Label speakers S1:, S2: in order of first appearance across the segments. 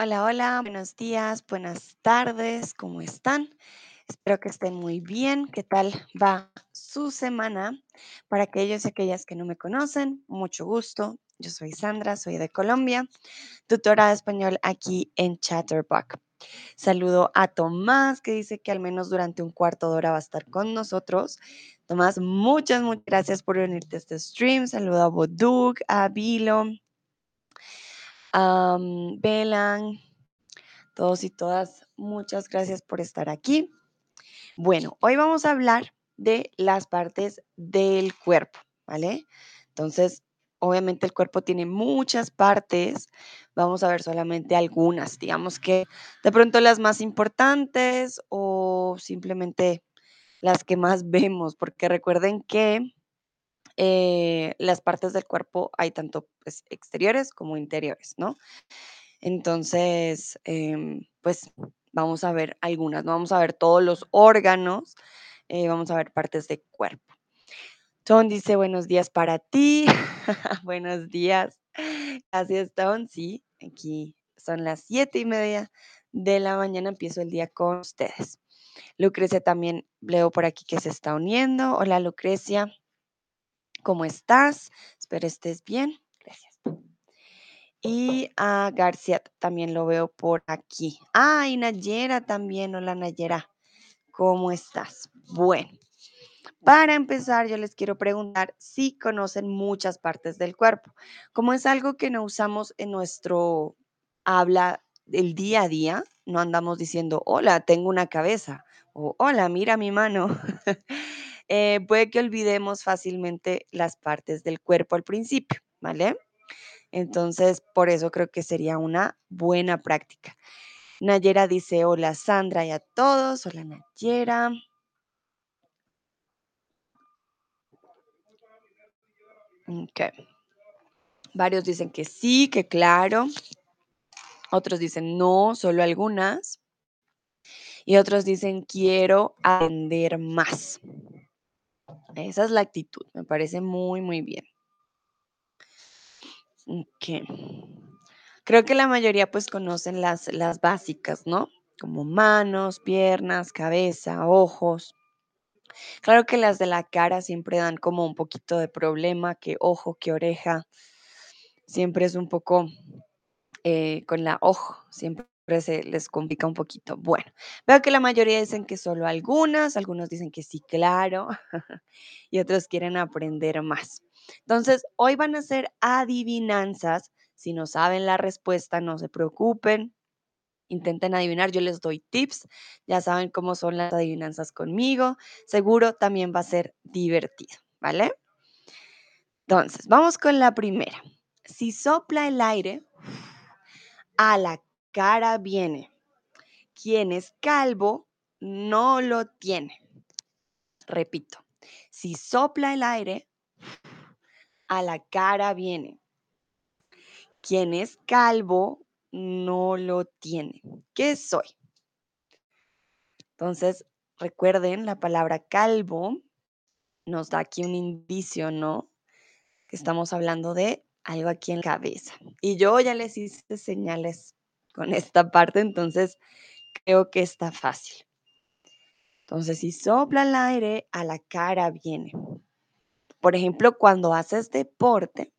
S1: Hola, hola, buenos días, buenas tardes, ¿cómo están? Espero que estén muy bien. ¿Qué tal va su semana? Para aquellos y aquellas que no me conocen, mucho gusto. Yo soy Sandra, soy de Colombia, tutora de español aquí en Chatterbox. Saludo a Tomás, que dice que al menos durante un cuarto de hora va a estar con nosotros. Tomás, muchas, muchas gracias por unirte a este stream. Saludo a Boduk, a Vilo, a Belan, todos y todas, muchas gracias por estar aquí. Bueno, hoy vamos a hablar de las partes del cuerpo, ¿vale? Entonces, obviamente el cuerpo tiene muchas partes, vamos a ver solamente algunas, digamos que de pronto las más importantes o simplemente las que más vemos, porque recuerden que eh, las partes del cuerpo hay tanto pues, exteriores como interiores, ¿no? Entonces, em, pues vamos a ver algunas, no vamos a ver todos los órganos, eh, vamos a ver partes del cuerpo. Tom dice buenos días para ti, buenos días. Gracias, Tom. Sí, aquí son las siete y media de la mañana, empiezo el día con ustedes. Lucrecia también leo por aquí que se está uniendo. Hola, Lucrecia. ¿Cómo estás? Espero estés bien. Gracias. Y a García también lo veo por aquí. Ah, y Nayera también. Hola, Nayera. ¿Cómo estás? Bueno, para empezar, yo les quiero preguntar si conocen muchas partes del cuerpo. Como es algo que no usamos en nuestro habla del día a día, no andamos diciendo, hola, tengo una cabeza o hola, mira mi mano. Eh, puede que olvidemos fácilmente las partes del cuerpo al principio, ¿vale? Entonces, por eso creo que sería una buena práctica. Nayera dice, hola Sandra y a todos. Hola Nayera. Ok. Varios dicen que sí, que claro. Otros dicen no, solo algunas. Y otros dicen quiero aprender más. Esa es la actitud. Me parece muy, muy bien. Ok. Creo que la mayoría pues conocen las, las básicas, ¿no? Como manos, piernas, cabeza, ojos. Claro que las de la cara siempre dan como un poquito de problema, que ojo, que oreja. Siempre es un poco eh, con la ojo, siempre se les complica un poquito. Bueno, veo que la mayoría dicen que solo algunas, algunos dicen que sí, claro, y otros quieren aprender más. Entonces, hoy van a ser adivinanzas. Si no saben la respuesta, no se preocupen. Intenten adivinar, yo les doy tips. Ya saben cómo son las adivinanzas conmigo. Seguro también va a ser divertido, ¿vale? Entonces, vamos con la primera. Si sopla el aire, a la cara viene. Quien es calvo no lo tiene. Repito, si sopla el aire, a la cara viene. Quien es calvo no lo tiene. ¿Qué soy? Entonces, recuerden, la palabra calvo nos da aquí un indicio, ¿no? Que estamos hablando de algo aquí en la cabeza. Y yo ya les hice señales con esta parte, entonces creo que está fácil. Entonces, si sopla el aire, a la cara viene. Por ejemplo, cuando haces deporte,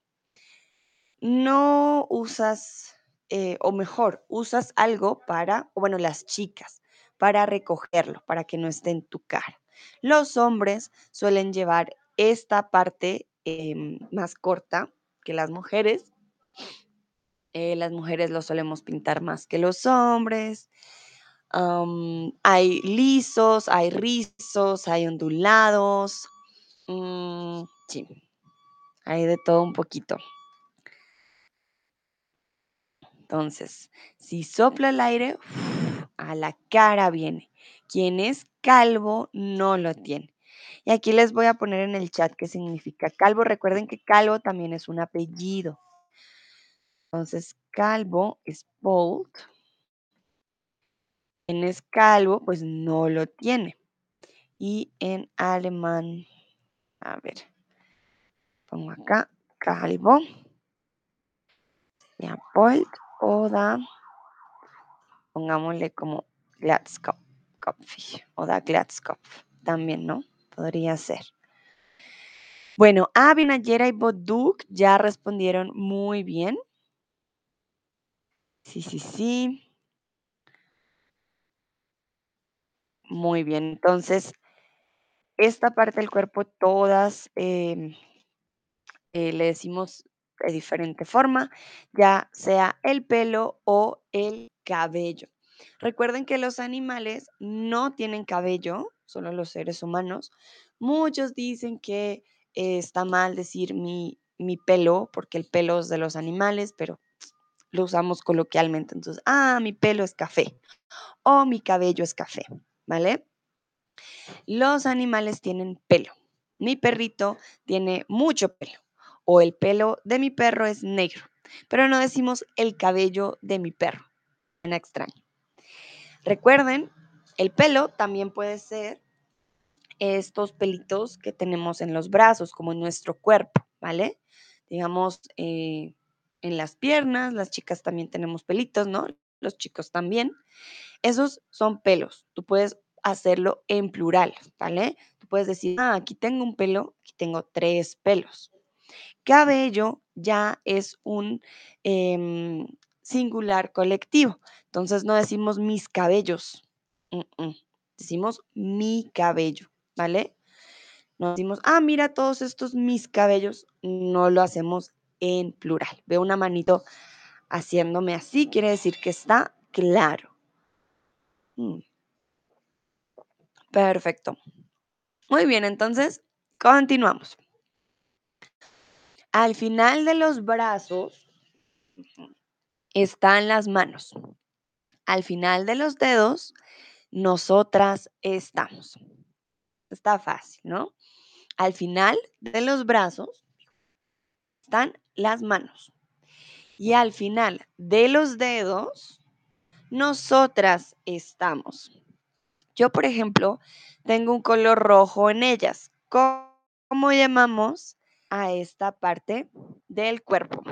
S1: no usas, eh, o mejor, usas algo para, bueno, las chicas, para recogerlo, para que no esté en tu cara. Los hombres suelen llevar esta parte em, más corta que las mujeres. Eh, las mujeres lo solemos pintar más que los hombres. hay lisos, hay rizos, hay ondulados. Mm, sí, hay de todo un poquito. Entonces, si sopla el aire, a la cara viene. Quien es calvo no lo tiene. Y aquí les voy a poner en el chat qué significa calvo. Recuerden que calvo también es un apellido. Entonces, calvo es bald. Quien es calvo, pues no lo tiene. Y en alemán, a ver, pongo acá calvo. Ya, bald, oda, pongámosle como Gladskopf o da Gladskopf también, ¿no? Podría ser. Bueno, Abinayera y Boduk ya respondieron muy bien. Sí, sí, sí. Muy bien, entonces, esta parte del cuerpo todas em, eh, le decimos de diferente forma, ya sea el pelo o el cabello. Recuerden que los animales no tienen cabello, solo los seres humanos. Muchos dicen que eh, está mal decir mi, mi pelo, porque el pelo es de los animales, pero lo usamos coloquialmente. Entonces, ah, mi pelo es café o mi cabello es café, ¿vale? Los animales tienen pelo. Mi perrito tiene mucho pelo o el pelo de mi perro es negro, pero no decimos el cabello de mi perro. Suena extraño. Recuerden, el pelo también puede ser estos pelitos que tenemos en los brazos, como en nuestro cuerpo, ¿vale? Digamos, eh, en las piernas, las chicas también tenemos pelitos, ¿no? Los chicos también. Esos son pelos. Tú puedes hacerlo en plural, ¿vale? Tú puedes decir, ah, aquí tengo un pelo, aquí tengo tres pelos. Cabello ya es un em, singular colectivo. Entonces no decimos mis cabellos. Decimos mi cabello, ¿vale? No decimos, ah, mira todos estos mis cabellos. No lo hacemos en plural. Veo una manito haciéndome así, quiere decir que está claro. Mm. Perfecto. Muy bien, entonces continuamos. Al final de los brazos están las manos. Al final de los dedos, nosotras estamos. Está fácil, ¿no? Al final de los brazos están las manos. Y al final de los dedos, nosotras estamos. Yo, por ejemplo, tengo un color rojo en ellas. ¿Cómo llamamos a esta parte del cuerpo.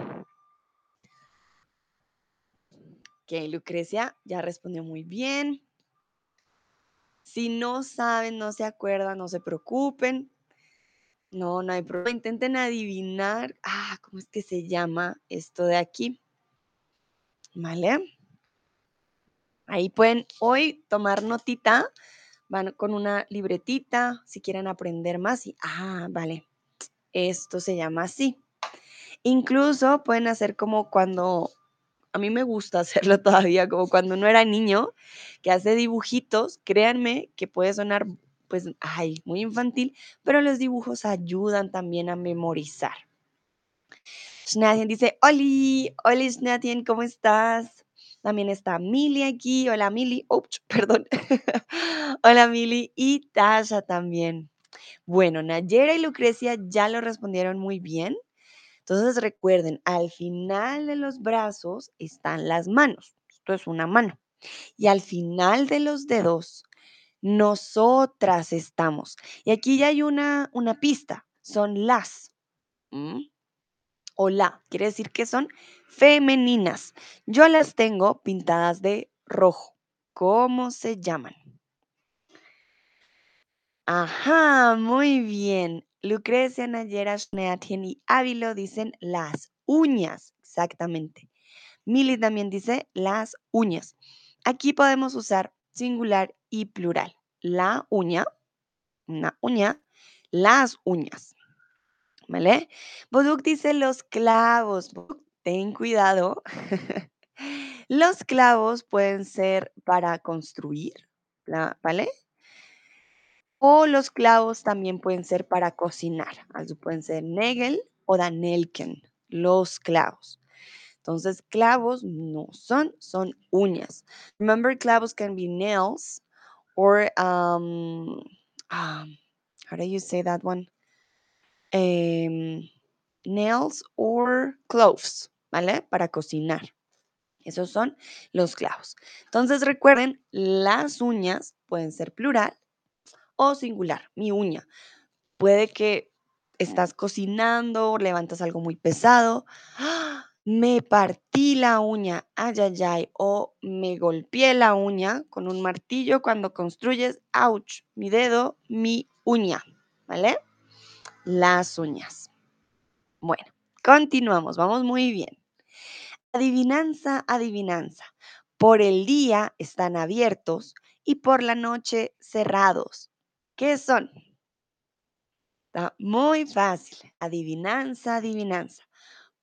S1: Ok, Lucrecia ya respondió muy bien. Si no saben, no se acuerdan, no se preocupen. No, no hay problema. Intenten adivinar. Ah, ¿cómo es que se llama esto de aquí? ¿Vale? Ahí pueden hoy tomar notita. Van con una libretita si quieren aprender más. Y, ah, vale. Esto se llama así. Incluso pueden hacer como cuando, a mí me gusta hacerlo todavía, como cuando uno era niño, que hace dibujitos, créanme que puede sonar, pues, ay, muy infantil, pero los dibujos ayudan también a memorizar. Schnatien dice, Oli, Oli Schnatien, ¿cómo estás? También está Mili aquí. Hola Mili. Oh, perdón. Hola Mili y Tasha también. Bueno, Nayera y Lucrecia ya lo respondieron muy bien. Entonces recuerden, al final de los brazos están las manos. Esto es una mano. Y al final de los dedos, nosotras estamos. Y aquí ya hay una, una pista. Son las. O la. Quiere decir que son femeninas. Yo las tengo pintadas de rojo. ¿Cómo se llaman? Ajá, muy bien. Lucrecia, Nayera, Schneatien y Ávilo dicen las uñas, exactamente. Mili también dice las uñas. Aquí podemos usar singular y plural. La uña, una uña, las uñas. ¿Vale? Boduk dice los clavos. Ten cuidado. los clavos pueden ser para construir, ¿vale? O los clavos también pueden ser para cocinar. Pueden ser Nägel o Danelken, los clavos. Entonces, clavos no son, son uñas. Remember, clavos can be nails or, um, um how do you say that one? Em, nails or cloves, ¿vale? Para cocinar. Esos son los clavos. Entonces, recuerden, las uñas pueden ser plural o singular, mi uña. Puede que estás cocinando, levantas algo muy pesado. ¡Ah! Me partí la uña, ay, ay, ay, o me golpeé la uña con un martillo cuando construyes, ouch, mi dedo, mi uña, ¿vale? Las uñas. Bueno, continuamos, vamos muy bien. Adivinanza, adivinanza. Por el día están abiertos y por la noche cerrados. ¿Qué son? Está muy fácil. Adivinanza, adivinanza.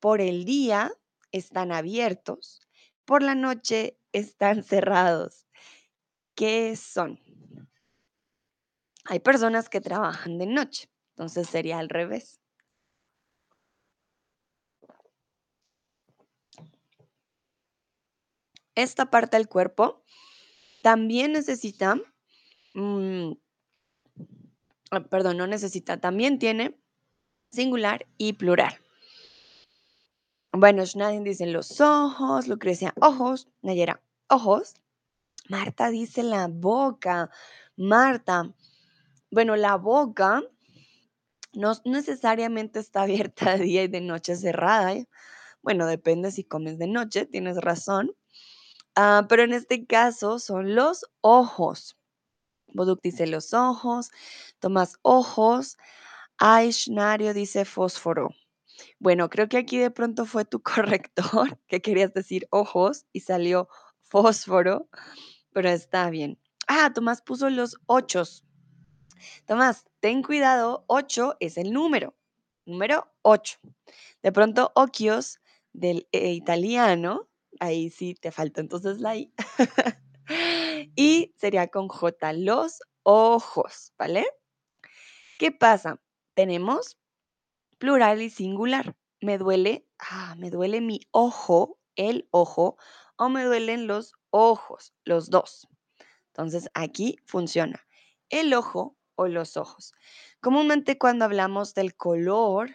S1: Por el día están abiertos, por la noche están cerrados. ¿Qué son? Hay personas que trabajan de noche, entonces sería al revés. Esta parte del cuerpo también necesita, mm, ah, perdón, no necesita, también tiene singular y plural. Bueno, Schneider dice los ojos, Lucrecia, ojos, Nayera, ojos. Marta dice la boca. Marta, bueno, la boca no necesariamente está abierta de día y de noche cerrada. ¿eh? Bueno, depende si comes de noche, tienes razón. Ah, pero en este caso son los ojos. Boduk dice los ojos, Tomás ojos, Aishnario dice fósforo. Bueno, creo que aquí de pronto fue tu corrector que querías decir ojos y salió fósforo, pero está bien. Ah, Tomás puso los ochos. Tomás, ten cuidado, 8 es el número, número 8. De pronto, occhios del eh, italiano, ahí sí te falta entonces la I. y sería con J, los ojos, ¿vale? ¿Qué pasa? Tenemos plural y singular. Me duele, ah, me duele mi ojo, el ojo, o me duelen los ojos, los dos. Entonces aquí funciona el ojo o los ojos. Comúnmente cuando hablamos del color,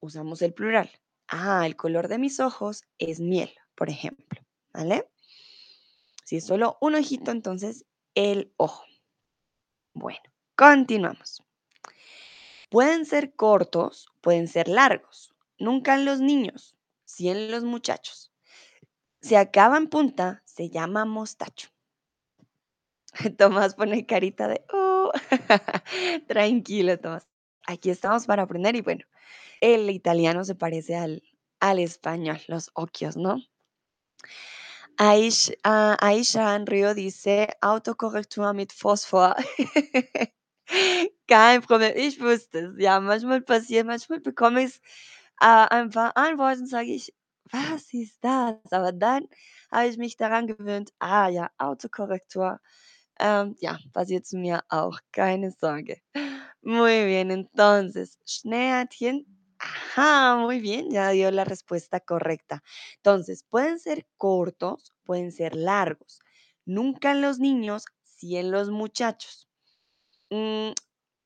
S1: usamos el plural. Ah, el color de mis ojos es miel, por ejemplo, ¿vale? Si es solo un ojito, entonces el ojo. Bueno, continuamos. Pueden ser cortos, pueden ser largos. Nunca en los niños, sí en los muchachos. Si acaba en punta, se llama mostacho. Tomás pone carita de, oh, tranquilo, Tomás. Aquí estamos para aprender y bueno, el italiano se parece al, al español, los oquios, ¿no? Aish, uh, Aisha Río dice Autokorrektur mit Phosphor. Kein Problem, ich wusste es. Ja, manchmal passiert, manchmal bekomme ich äh, ein Wort und sage ich, was ist das? Aber dann habe ich mich daran gewöhnt, ah ja, Autokorrektur. Ähm, ja, passiert zu mir auch, keine Sorge. Muy bien, entonces, Schneeätchen, ajá, muy bien, ya dio la respuesta correcta. Entonces, pueden ser cortos, pueden ser largos. Nunca en los niños, sí en los muchachos. Mm,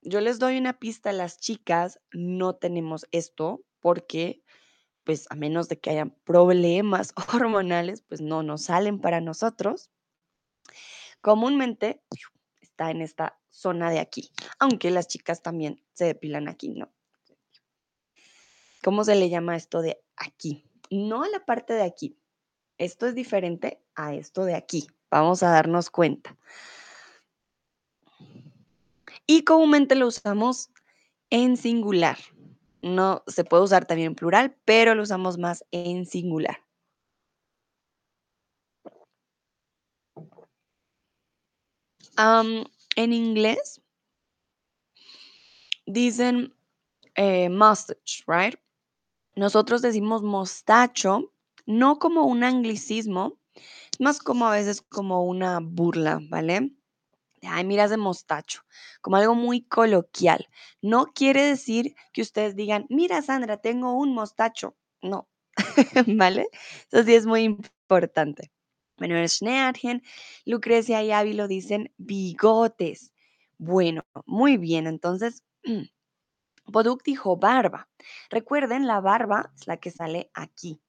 S1: yo les doy una pista las chicas, no tenemos esto porque, pues, a menos de que hayan problemas hormonales, pues no nos salen para nosotros. Comúnmente está en esta zona de aquí, aunque las chicas también se depilan aquí, ¿no? ¿Cómo se le llama esto de aquí? No a la parte de aquí. Esto es diferente a esto de aquí. Vamos a darnos cuenta. Y comúnmente lo usamos en singular. No se puede usar también en plural, pero lo usamos más en singular. en inglés dicen eh, mustache, right? Nosotros decimos mostacho, no como un anglicismo, más como a veces como una burla, ¿vale? Ay, miras de mostacho, como algo muy coloquial. No quiere decir que ustedes digan, mira Sandra, tengo un mostacho. No, ¿vale? Eso sí es muy importante. Bueno, en Lucrecia y Avi lo dicen bigotes. Bueno, muy bien. Entonces, Boduk dijo barba. Recuerden, la barba es la que sale aquí.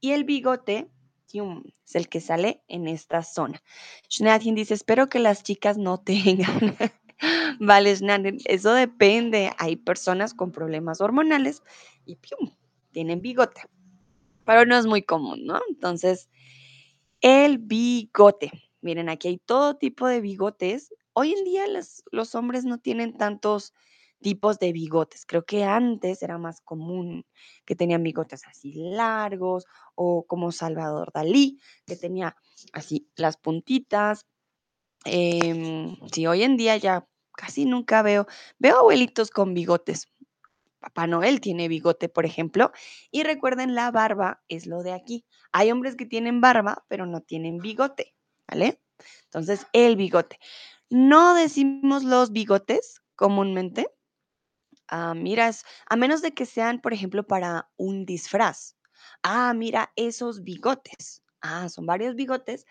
S1: Y el bigote es el que sale en esta zona. Schnadien dice, espero que las chicas no tengan. vale, Schnadien, eso depende. Hay personas con problemas hormonales y tienen bigote. pero no es muy común, ¿no? Entonces, el bigote. Miren, aquí hay todo tipo de bigotes. Hoy en día los hombres no tienen tantos tipos de bigotes. Creo que antes era más común que tenían bigotes así largos o como Salvador Dalí, que tenía así las puntitas. Em, sí, hoy en día ya casi nunca veo, veo abuelitos con bigotes. Papá Noel tiene bigote, por ejemplo. Y recuerden, la barba es lo de aquí. Hay hombres que tienen barba, pero no tienen bigote, ¿vale? Entonces, el bigote. No decimos los bigotes comúnmente. Ah, mira, a menos de que sean, por ejemplo, para un disfraz. Ah, mira, esos bigotes. Ah, son varios bigotes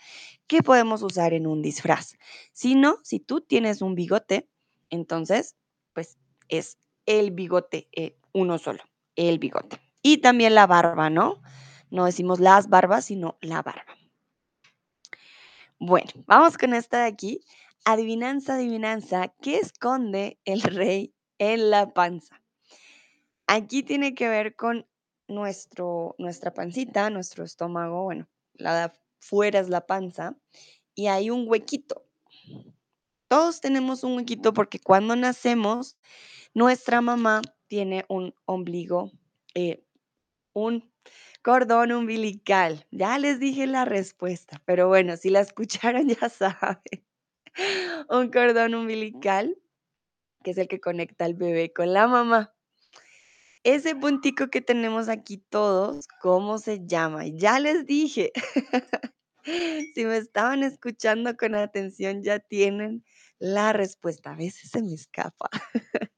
S1: que podemos usar en un disfraz. Si no, si tú tienes un bigote, entonces, pues es el bigote, eh, uno solo, el bigote. Y también la barba, ¿no? No decimos las barbas, sino la barba. Bueno, vamos con esta de aquí. Adivinanza, adivinanza, ¿qué esconde el rey en la panza? Aquí tiene que ver con nuestro, nuestra pancita, nuestro estómago, bueno, la de afuera es la panza, y hay un huequito. Todos tenemos un huequito porque cuando nacemos, nuestra mamá tiene un ombligo, eh, un cordón umbilical. Ya les dije la respuesta, pero bueno, si la escucharon ya saben. Un cordón umbilical, que es el que conecta al bebé con la mamá. Ese puntico que tenemos aquí todos, ¿cómo se llama? Ya les dije. Si me estaban escuchando con atención, ya tienen la respuesta. A veces se me escapa.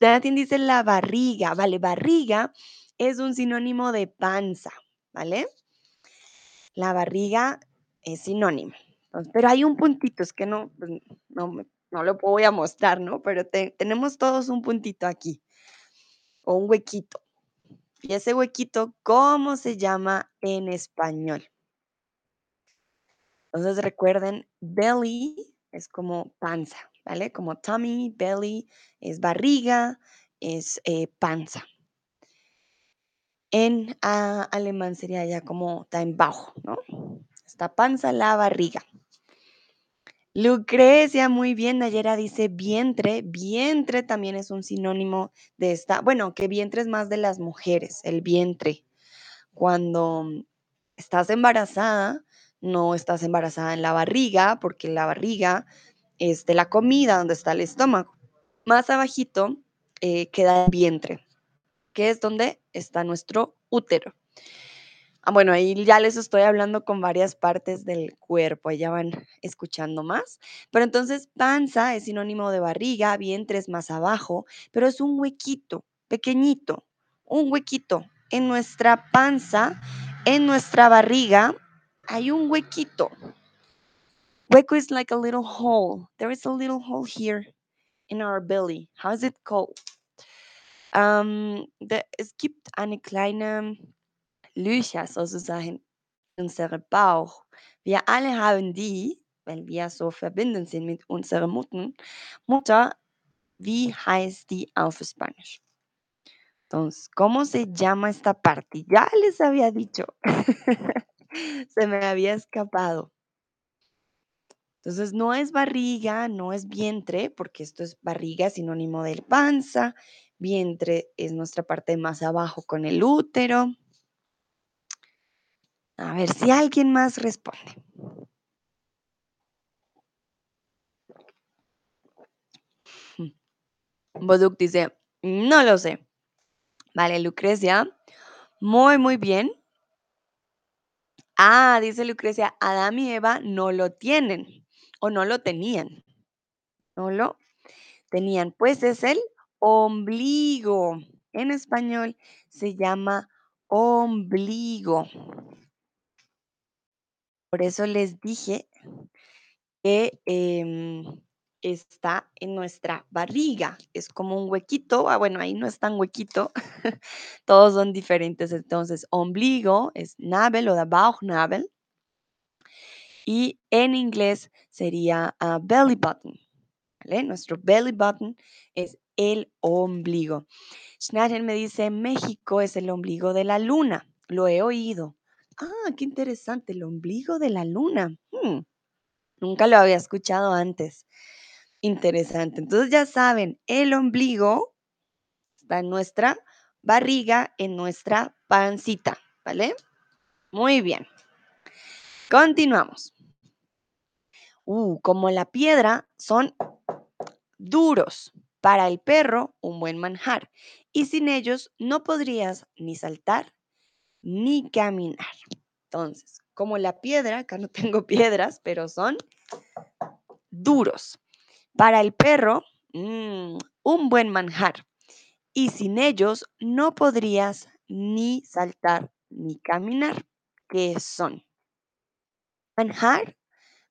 S1: Jonathan dice la barriga. Vale, barriga es un sinónimo de panza, ¿vale? La barriga es sinónimo. Pero hay un puntito, es que no, pues, no, no lo voy a mostrar, ¿no? Pero te- tenemos todos un puntito aquí, o un huequito. Y ese huequito, ¿cómo se llama en español? Entonces recuerden, belly es como panza, ¿vale? Como tummy, belly es barriga, es eh, panza. En ah, alemán sería ya como está en bajo, ¿no? Esta panza, la barriga. Lucrecia, muy bien. Nayera dice vientre. Vientre también es un sinónimo de esta. Bueno, que vientre es más de las mujeres, el vientre. Cuando estás embarazada, no estás embarazada en la barriga, porque la barriga es de la comida donde está el estómago. Más abajito eh, queda el vientre, que es donde está nuestro útero. Ah, bueno, ahí ya les estoy hablando con varias partes del cuerpo, ahí ya van escuchando más. Pero entonces panza es sinónimo de barriga, vientre es más abajo, pero es un huequito, pequeñito, un huequito. En nuestra panza, en nuestra barriga, hay un huequito. Hueco is like a little hole. There is a little hole here in our belly. How is it called? Um, the, es gibt eine kleine Löcher sozusagen in Bauch. Wir alle haben die, weil wir so verbunden sind mit unserer Mutter. Mutter, wie heißt die auf Spanisch? Entonces, ¿cómo se llama esta parte? Ya les había dicho. se me había escapado. Entonces, no es barriga, no es vientre, porque esto es barriga, sinónimo de panza. Vientre es nuestra parte más abajo con el útero. A ver si alguien más responde. Boduk dice, no lo sé. Vale, Lucrecia, muy, muy bien. Ah, dice Lucrecia, Adán y Eva no lo tienen o no lo tenían. No lo tenían. Pues es el ombligo. En español se llama ombligo. Por eso les dije que em, está en nuestra barriga. Es como un huequito. Ah, bueno, ahí no es tan huequito. Todos son diferentes. Entonces, ombligo es Nabel o de Bauchnabel. Y en inglés sería ah, belly button. Nuestro belly button es el ombligo. Schneider me dice, México es el ombligo de la luna. lo he oído. Ah, qué interesante, el ombligo de la luna. Mm, nunca lo había escuchado antes. Interesante. Entonces ya saben, el ombligo está en nuestra barriga, en nuestra pancita, ¿vale? Muy bien. Continuamos. Uh, como la piedra, son duros. Para el perro, un buen manjar. Y sin ellos no podrías ni saltar ni caminar. Entonces, como la piedra, acá no tengo piedras, pero son duros. Para el perro, mm, un buen manjar. Y sin ellos no podrías ni saltar ni caminar. ¿Qué son? Manjar,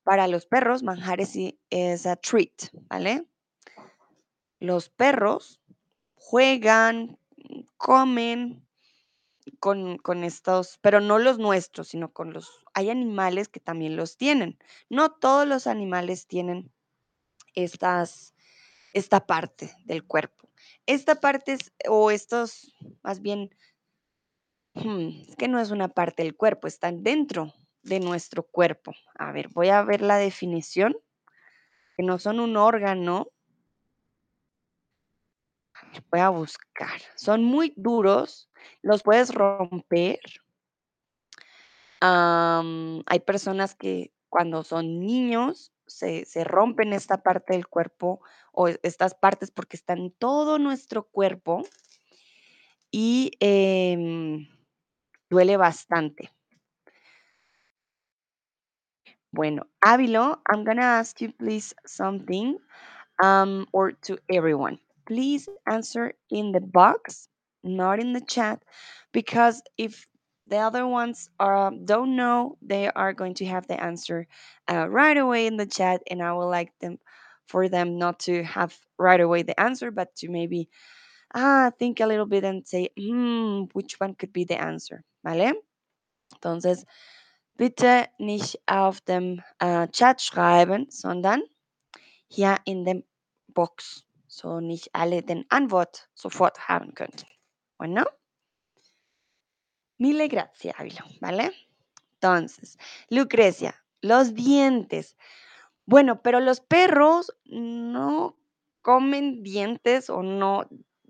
S1: para los perros, manjar es, es a treat, ¿vale? Los perros juegan, comen con, con estos, pero no los nuestros, sino con los, hay animales que también los tienen. No todos los animales tienen estas, esta parte del cuerpo. Esta parte es, o estos, más bien, hmm, es que no es una parte del cuerpo, están dentro de nuestro cuerpo. A ver, voy a ver la definición, que no son un órgano. Voy a buscar. Son muy duros, los puedes romper. Hay personas que cuando son niños se, se rompen esta parte del cuerpo o e- estas partes porque están en todo nuestro cuerpo y em, duele bastante. Bueno, Ávilo, I'm gonna ask you please something, um, or to everyone. Please answer in the box, not in the chat, because if the other ones are don't know, they are going to have the answer uh, right away in the chat, and I would like them for them not to have right away the answer, but to maybe ah think a little bit and say, hmm, which one could be the answer, ¿vale? Entonces, bitte nicht auf dem äh, Chat schreiben, sondern hier in dem Box, so nicht alle den Antwort sofort haben könnten. Bueno, mille gracias, Ávila, ¿vale? Entonces, Lucrecia, los dientes. Bueno, pero los perros no comen dientes o no.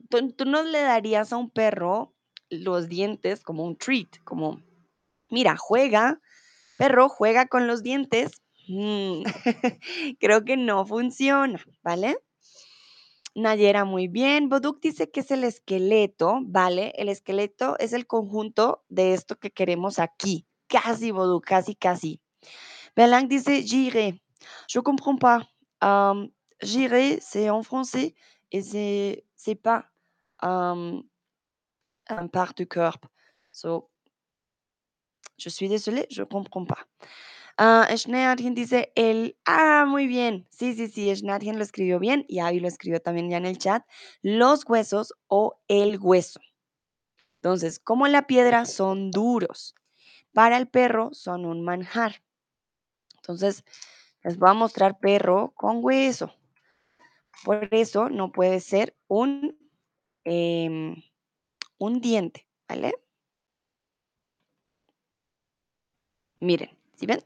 S1: Tú, tú no le darías a un perro los dientes como un treat, como, mira, juega, perro, juega con los dientes. Mm, creo que no funciona, ¿vale? Nayera, muy bien. Boduk dice que es el esqueleto, ¿vale? El esqueleto es el conjunto de esto que queremos aquí. Casi, Boduk, casi, casi. Belang dice j'irai. Je comprends pas. Um, j'irai, c'est en français et c'est, c'est pas um, un part du corps. So, je suis désolée, je comprends pas. Ah, dice el. Ah, muy bien. Sí, sí, sí. Schneidergen lo escribió bien y Avi lo escribió también ya en el chat. Los huesos o el hueso. Entonces, como la piedra son duros. Para el perro son un manjar. Entonces, les voy a mostrar perro con hueso. Por eso no puede ser un, em, un diente, ¿vale? Miren, ¿sí ven?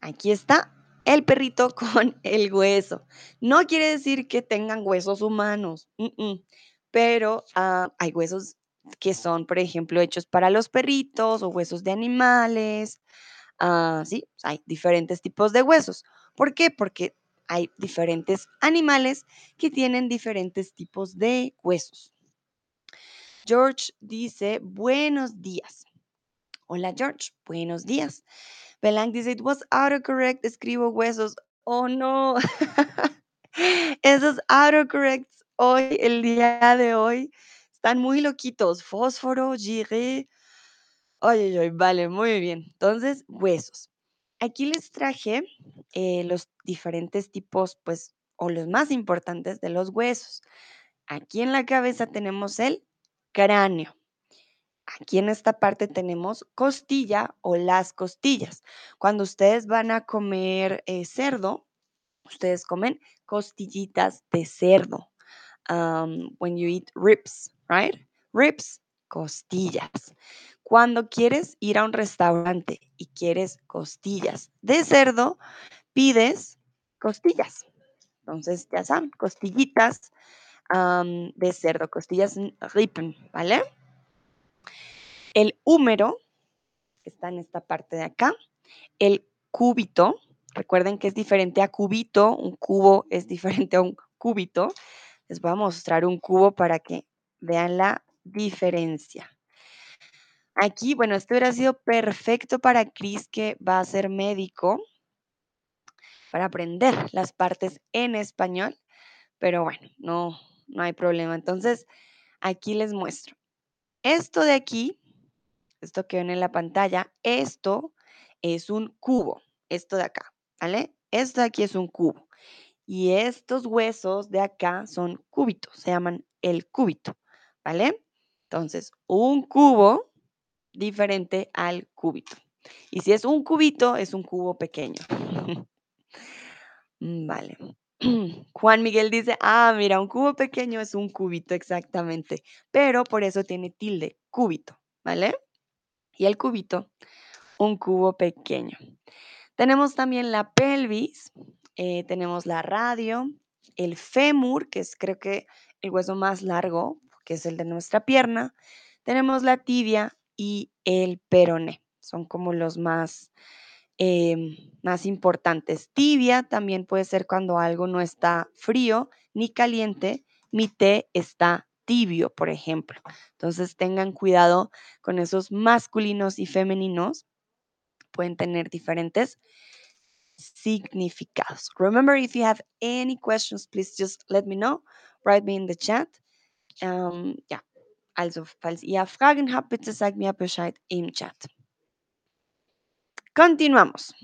S1: Aquí está el perrito con el hueso. No quiere decir que tengan huesos humanos, pero ah, hay huesos que son, por ejemplo, hechos para los perritos o huesos de animales. ah, sí, hay diferentes tipos de huesos. ¿Por qué? Porque hay diferentes animales que tienen diferentes tipos de huesos. George dice, buenos días. Hola George, buenos días. Belang dice, it was autocorrect, escribo huesos. Oh no. Esos autocorrects hoy, el día de hoy, están muy loquitos. Fósforo, giré. Oye, oye, vale, muy bien. Entonces, huesos. Aquí les traje eh, los diferentes tipos, pues, o los más importantes de los huesos. Aquí en la cabeza tenemos el cráneo. Aquí en esta parte tenemos costilla o las costillas. Cuando ustedes van a comer eh, cerdo, ustedes comen costillitas de cerdo. Um, when you eat ribs, right? Ribs, costillas. Cuando quieres ir a un restaurante y quieres costillas de cerdo, pides costillas. Entonces, ya saben, costillitas de cerdo, costillas ripen, ¿vale? El húmero, está en esta parte de acá, el cúbito, recuerden que es diferente a cubito, un cubo es diferente a un cúbito. Les voy a mostrar un cubo para que vean la diferencia. Aquí, bueno, esto hubiera sido perfecto para Cris, que va a ser médico, para aprender las partes en español, pero bueno, no, no hay problema. Entonces, aquí les muestro. Esto de aquí, esto que ven en la pantalla, esto es un cubo, esto de acá, ¿vale? Esto de aquí es un cubo. Y estos huesos de acá son cúbitos, se llaman el cúbito, ¿vale? Entonces, un cubo diferente al cúbito. Y si es un cubito, es un cubo pequeño. Vale. Juan Miguel dice, ah, mira, un cubo pequeño es un cubito exactamente, pero por eso tiene tilde, cúbito, ¿vale? Y el cubito, un cubo pequeño. Tenemos también la pelvis, eh, tenemos la radio, el fémur, que es creo que el hueso más largo, que es el de nuestra pierna. Tenemos la tibia y el peroné. Son como los más Em, más importantes. Tibia también puede ser cuando algo no está frío ni caliente. Mi té está tibio, por ejemplo. Entonces tengan cuidado con esos masculinos y femeninos. Pueden tener diferentes significados. Remember, if you have any questions, please just let me know. Write me in the chat. Um, ja, also falls ihr Fragen habt, bitte sagt mir Bescheid im Chat. Continuamos.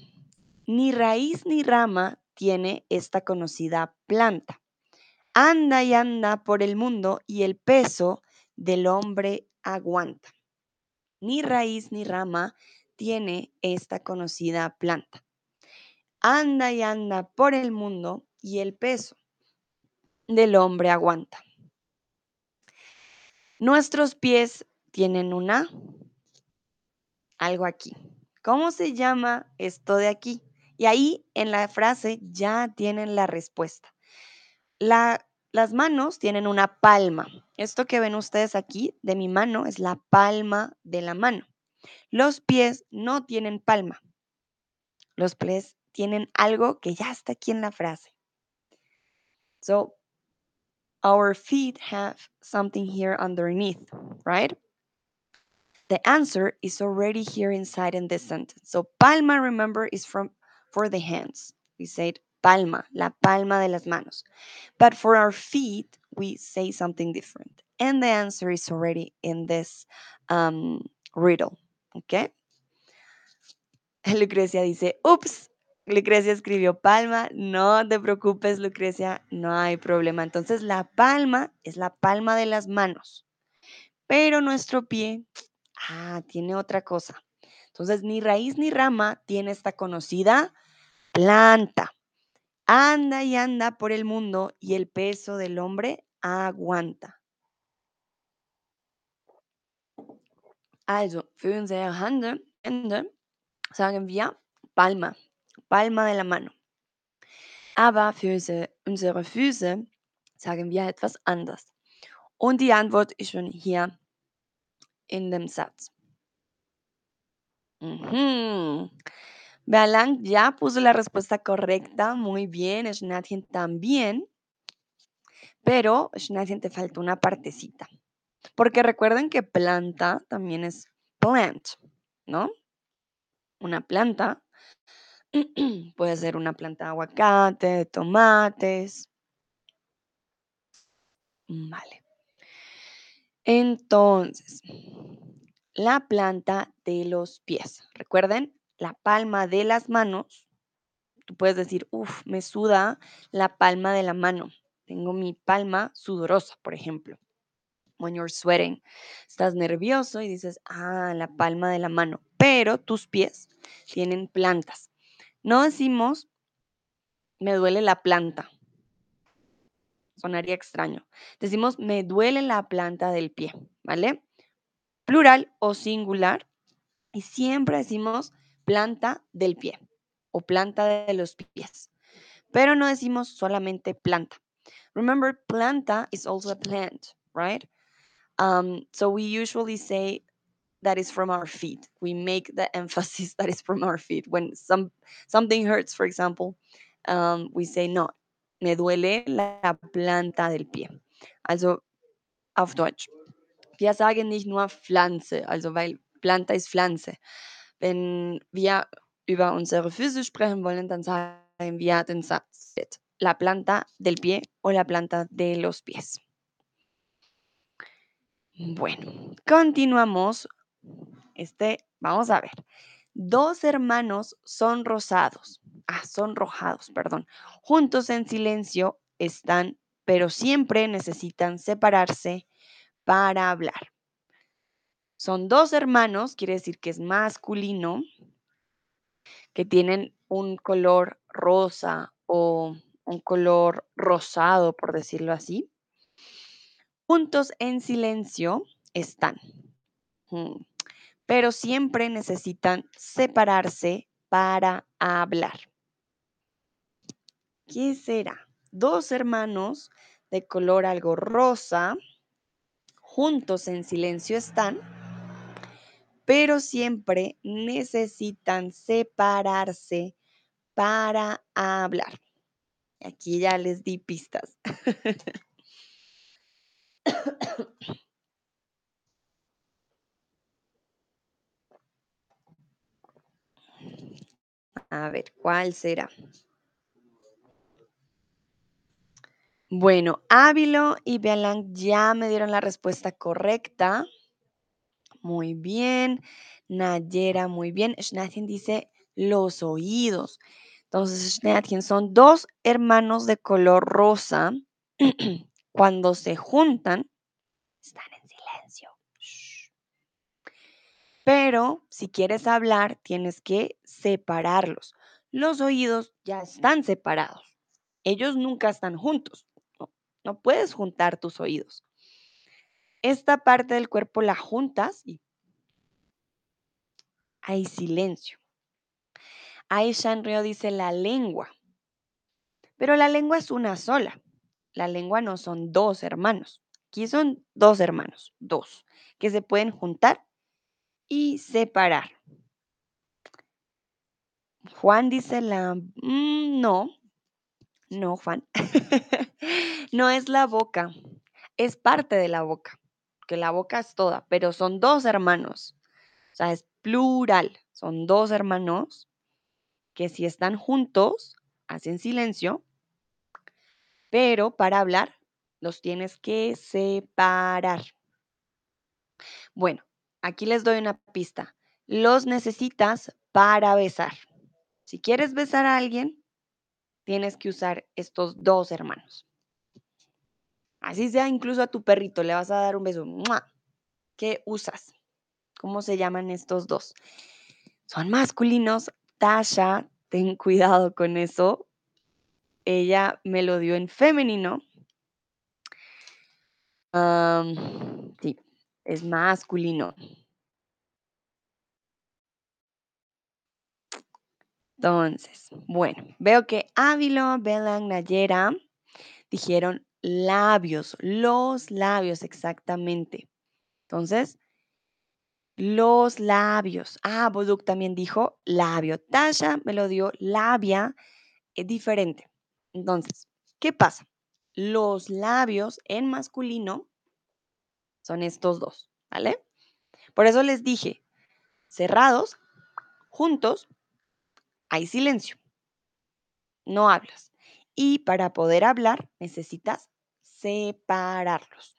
S1: Ni raíz ni rama tiene esta conocida planta. Anda y anda por el mundo y el peso del hombre aguanta. Ni raíz ni rama tiene esta conocida planta. Anda y anda por el mundo y el peso del hombre aguanta. Nuestros pies tienen una, algo aquí. ¿Cómo se llama esto de aquí? Y ahí en la frase ya tienen la respuesta. Las manos tienen una palma. Esto que ven ustedes aquí de mi mano es la palma de la mano. Los pies no tienen palma. Los pies tienen algo que ya está aquí en la frase. So, our feet have something here underneath, right? The answer is already here inside in this sentence. So palma, remember, is from for the hands. We said palma, la palma de las manos. But for our feet, we say something different. And the answer is already in this um, riddle. Okay? Lucrecia dice, ups, Lucrecia escribió palma, no te preocupes, Lucrecia, no hay problema. Entonces, la palma es la palma de las manos, pero nuestro pie Ah, tiene otra cosa. Entonces, ni raíz ni rama tiene esta conocida planta. Anda y anda por el mundo y el peso del hombre aguanta. Also, für unsere Hände, Hände sagen wir Palma, Palma de la mano. Aber für unsere Füße sagen wir etwas anders. Und die Antwort ist schon hier in dem Satz. Ujú. Vean, ya puso la respuesta correcta. Muy bien. Schnatchen también. Pero Schnatchen te falta una partecita. Porque recuerden que planta también es plant, ¿no? Una planta puede ser una planta de aguacate, de tomates. Vale. Entonces, la planta de los pies. Recuerden, la palma de las manos. Tú puedes decir, uff, me suda la palma de la mano. Tengo mi palma sudorosa, por ejemplo. When you're sweating, estás nervioso y dices, ah, la palma de la mano. Pero tus pies tienen plantas. No decimos, me duele la planta. Sonaría extraño. Decimos, me duele la planta del pie, ¿vale? plural o singular. Y siempre decimos planta del pie o planta de los pies. Pero no decimos solamente planta. Remember, planta is also a plant, right? Um, so we usually say that is from our feet. We make the emphasis that is from our feet. When some something hurts, for example, um, we say no, me duele la planta del pie. Also auf Deutsch. Wir sagen nicht nur Pflanze, also weil Planta ist Pflanze. Wenn wir über unsere Füße sprechen wollen, dann sagen wir la planta del pie o la planta de los pies. Bueno, continuamos. Este, vamos a ver. Dos hermanos son rosados. Ah, son rojados, perdón. Juntos en silencio están, pero siempre necesitan separarse para hablar. Son dos hermanos, quiere decir que es masculino, que tienen un color rosa o un color rosado, por decirlo así. Juntos en silencio están, mm, pero siempre necesitan separarse para hablar. ¿Qué será? Dos hermanos de color algo rosa, juntos en silencio están, pero siempre necesitan separarse para hablar. Aquí ya les di pistas. A ver, ¿cuál será? Bueno, Ávilo y Bealang ya me dieron la respuesta correcta. Muy bien. Nayera, muy bien. Schnatien dice los oídos. Entonces, Schnatien son dos hermanos de color rosa. Cuando se juntan, están en silencio. Pero si quieres hablar, tienes que separarlos. Los oídos ya están separados. Ellos nunca están juntos. No puedes juntar tus oídos. Esta parte del cuerpo la juntas y hay silencio. Ahí Shanrio dice la lengua. Pero la lengua es una sola. La lengua no son dos hermanos. Aquí son dos hermanos, dos, que se pueden juntar y separar. Juan dice la... mm, no, no, Juan. no es la boca, es parte de la boca, que la boca es toda, pero son dos hermanos. O sea, es plural. Son dos hermanos que si están juntos, hacen silencio, pero para hablar los tienes que separar. Bueno, aquí les doy una pista. Los necesitas para besar. Si quieres besar a alguien, tienes que usar estos dos hermanos. Así sea, incluso a tu perrito le vas a dar un beso. ¿Qué usas? ¿Cómo se llaman estos dos? Son masculinos. Tasha, ten cuidado con eso. Ella me lo dio en femenino. Sí, es masculino. Entonces, bueno, veo que Ávilo, Belan, Nayera dijeron labios, los labios exactamente. Entonces, los labios. Ah, Boduk también dijo labio. Tasha me lo dio labia, es diferente. Entonces, ¿qué pasa? Los labios en masculino son estos dos, ¿vale? Por eso les dije, cerrados, juntos, hay silencio. No hablas. Y para poder hablar necesitas separarlos.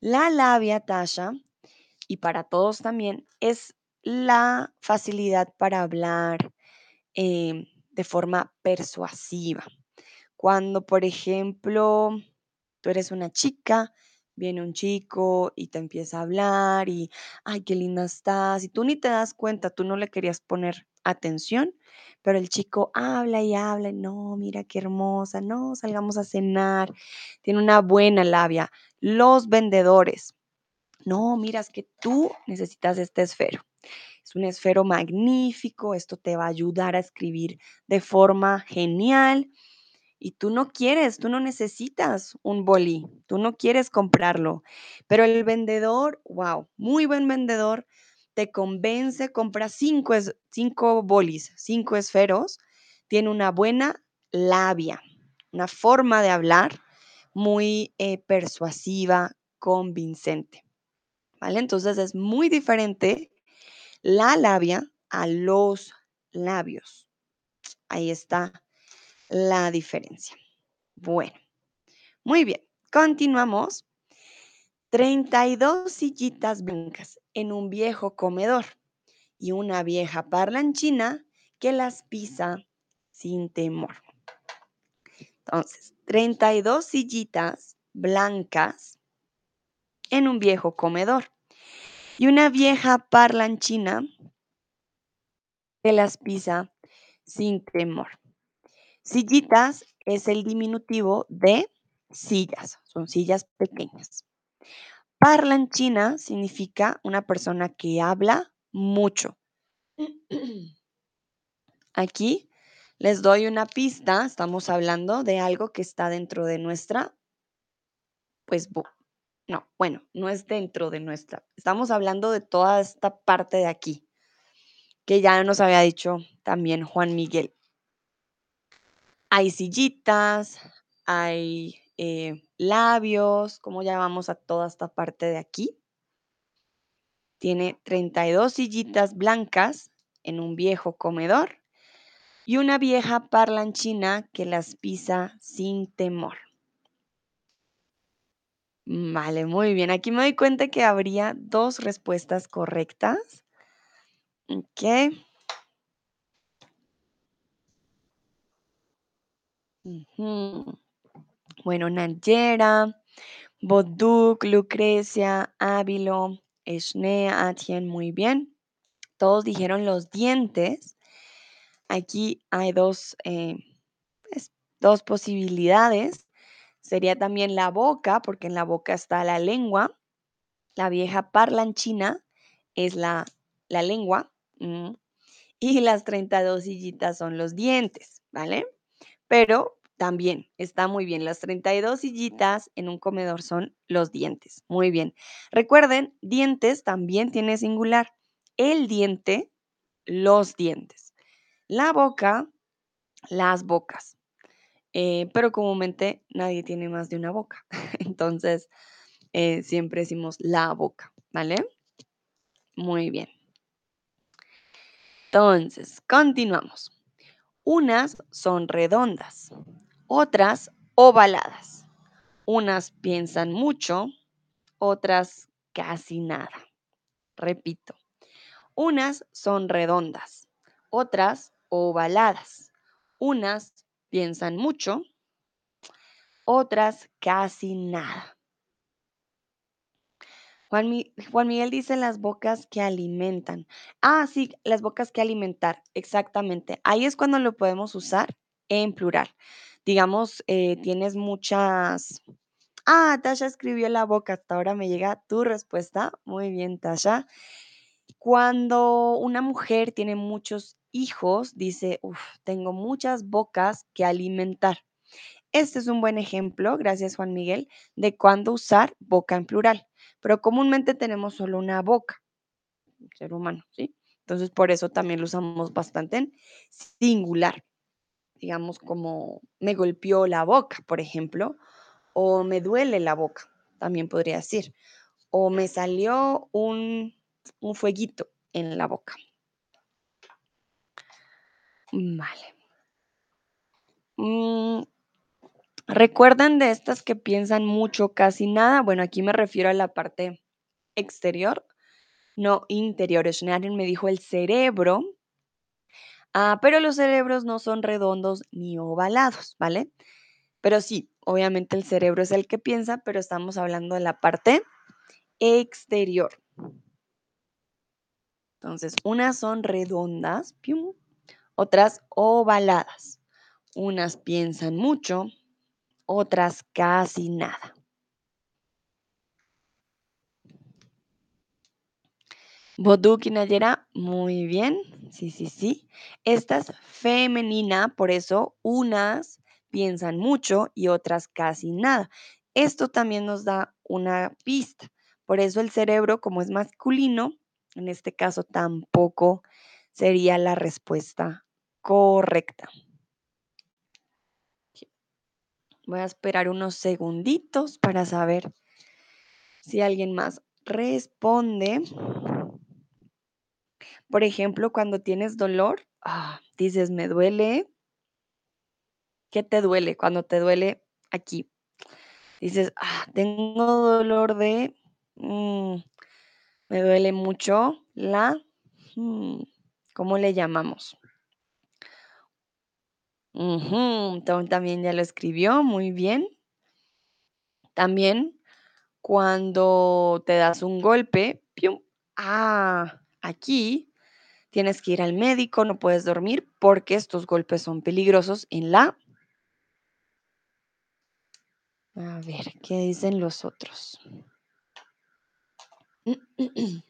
S1: La labia, Tasha, y para todos también, es la facilidad para hablar eh, de forma persuasiva. Cuando, por ejemplo, tú eres una chica, viene un chico y te empieza a hablar y, ay, qué linda estás, y tú ni te das cuenta, tú no le querías poner atención, pero el chico habla y habla, no, mira qué hermosa, no, salgamos a cenar, tiene una buena labia. Los vendedores no, mira, es que tú necesitas este esfero. Es un esfero magnífico, esto te va a ayudar a escribir de forma genial. Y tú no quieres, tú no necesitas un boli, tú no quieres comprarlo. Pero el vendedor, wow, muy buen vendedor, te convence, compra cinco, cinco bolis, cinco esferos, tiene una buena labia, una forma de hablar muy eh, persuasiva, convincente. ¿Vale? Entonces es muy diferente la labia a los labios. Ahí está la diferencia. Bueno, muy bien, continuamos. 32 sillitas blancas en un viejo comedor y una vieja parlanchina que las pisa sin temor. Entonces, 32 sillitas blancas en un viejo comedor y una vieja parlanchina que las pisa sin temor. Sillitas es el diminutivo de sillas, son sillas pequeñas. Parlanchina significa una persona que habla mucho. Aquí les doy una pista, estamos hablando de algo que está dentro de nuestra, pues, no, bueno, no es dentro de nuestra, estamos hablando de toda esta parte de aquí, que ya nos había dicho también Juan Miguel. Hay sillitas, hay eh, labios, ¿cómo llamamos a toda esta parte de aquí? Tiene 32 sillitas blancas en un viejo comedor y una vieja parlanchina que las pisa sin temor. Vale, muy bien. Aquí me doy cuenta que habría dos respuestas correctas. Ok. Bueno, Nayera, Boduk, Lucrecia, Ávilo, Eshnea, Atien, muy bien. Todos dijeron los dientes. Aquí hay dos, eh, pues, dos posibilidades. Sería también la boca, porque en la boca está la lengua. La vieja parlanchina es la, la lengua. Mm, y las 32 sillitas son los dientes, ¿vale? Pero también está muy bien. Las 32 sillitas en un comedor son los dientes. Muy bien. Recuerden, dientes también tiene singular. El diente, los dientes. La boca, las bocas. Eh, pero comúnmente nadie tiene más de una boca. Entonces, eh, siempre decimos la boca, ¿vale? Muy bien. Entonces, continuamos. Unas son redondas, otras ovaladas. Unas piensan mucho, otras casi nada. Repito, unas son redondas, otras ovaladas. Unas piensan mucho, otras casi nada. Juan, Miguel dice las bocas que alimentan. Ah, sí, las bocas que alimentar, exactamente. Ahí es cuando lo podemos usar en plural. Digamos, eh, tienes muchas... Ah, Tasha escribió la boca, hasta ahora me llega tu respuesta. Muy bien, Tasha. Cuando una mujer tiene muchos hijos, dice, uff, tengo muchas bocas que alimentar. Este es un buen ejemplo, gracias Juan Miguel, de cuándo usar boca en plural, pero comúnmente tenemos solo una boca, ser humano, ¿sí? Entonces por eso también lo usamos bastante en singular, digamos como me golpeó la boca, por ejemplo, o me duele la boca, también podría decir, o me salió un, un fueguito en la boca. Vale. Mm, ¿Recuerdan de estas que piensan mucho, casi nada? Bueno, aquí me refiero a la parte exterior, no interior. Schneider me dijo el cerebro, ah, pero los cerebros no son redondos ni ovalados, ¿vale? Pero sí, obviamente el cerebro es el que piensa, pero estamos hablando de la parte exterior. Entonces, unas son redondas, otras ovaladas. Unas piensan mucho, otras casi nada. Boduk y Nayera, muy bien. Sí, sí, sí. Esta es femenina, por eso unas piensan mucho y otras casi nada. Esto también nos da una pista. Por eso el cerebro, como es masculino, en este caso tampoco sería la respuesta correcta. Voy a esperar unos segunditos para saber si alguien más responde. Por ejemplo, cuando tienes dolor, ah, dices, me duele. ¿Qué te duele? Cuando te duele aquí. Dices, ah, tengo dolor de, mm, me duele mucho la, mm, ¿cómo le llamamos? También ya lo escribió, muy bien. También cuando te das un golpe, ¡pium! ah, aquí tienes que ir al médico, no puedes dormir porque estos golpes son peligrosos en la... A ver, ¿qué dicen los otros?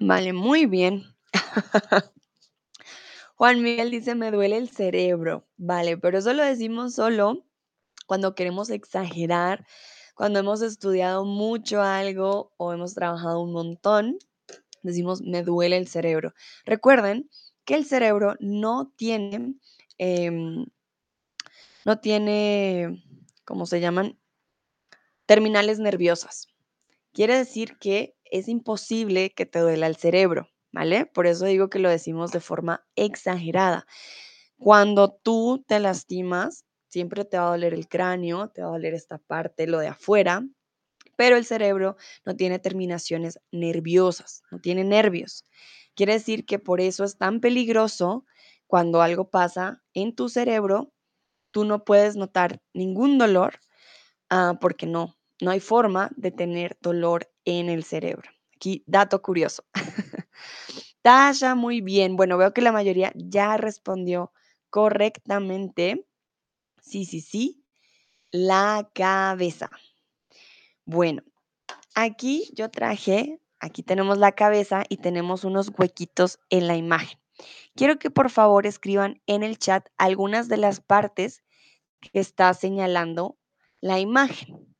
S1: Vale, muy bien. Juan Miguel dice, me duele el cerebro. Vale, pero eso lo decimos solo cuando queremos exagerar, cuando hemos estudiado mucho algo o hemos trabajado un montón, decimos, me duele el cerebro. Recuerden que el cerebro no tiene, em, no tiene, ¿cómo se llaman? Terminales nerviosas. Quiere decir que es imposible que te duela el cerebro, ¿vale? Por eso digo que lo decimos de forma exagerada. Cuando tú te lastimas, siempre te va a doler el cráneo, te va a doler esta parte, lo de afuera, pero el cerebro no tiene terminaciones nerviosas, no tiene nervios. Quiere decir que por eso es tan peligroso cuando algo pasa en tu cerebro, tú no puedes notar ningún dolor ah, porque no, no hay forma de tener dolor en el cerebro. Aquí, dato curioso. Tasha, muy bien. Bueno, veo que la mayoría ya respondió correctamente. Sí, sí, sí. La cabeza. Bueno, aquí yo traje, aquí tenemos la cabeza y tenemos unos huequitos en la imagen. Quiero que por favor escriban en el chat algunas de las partes que está señalando la imagen.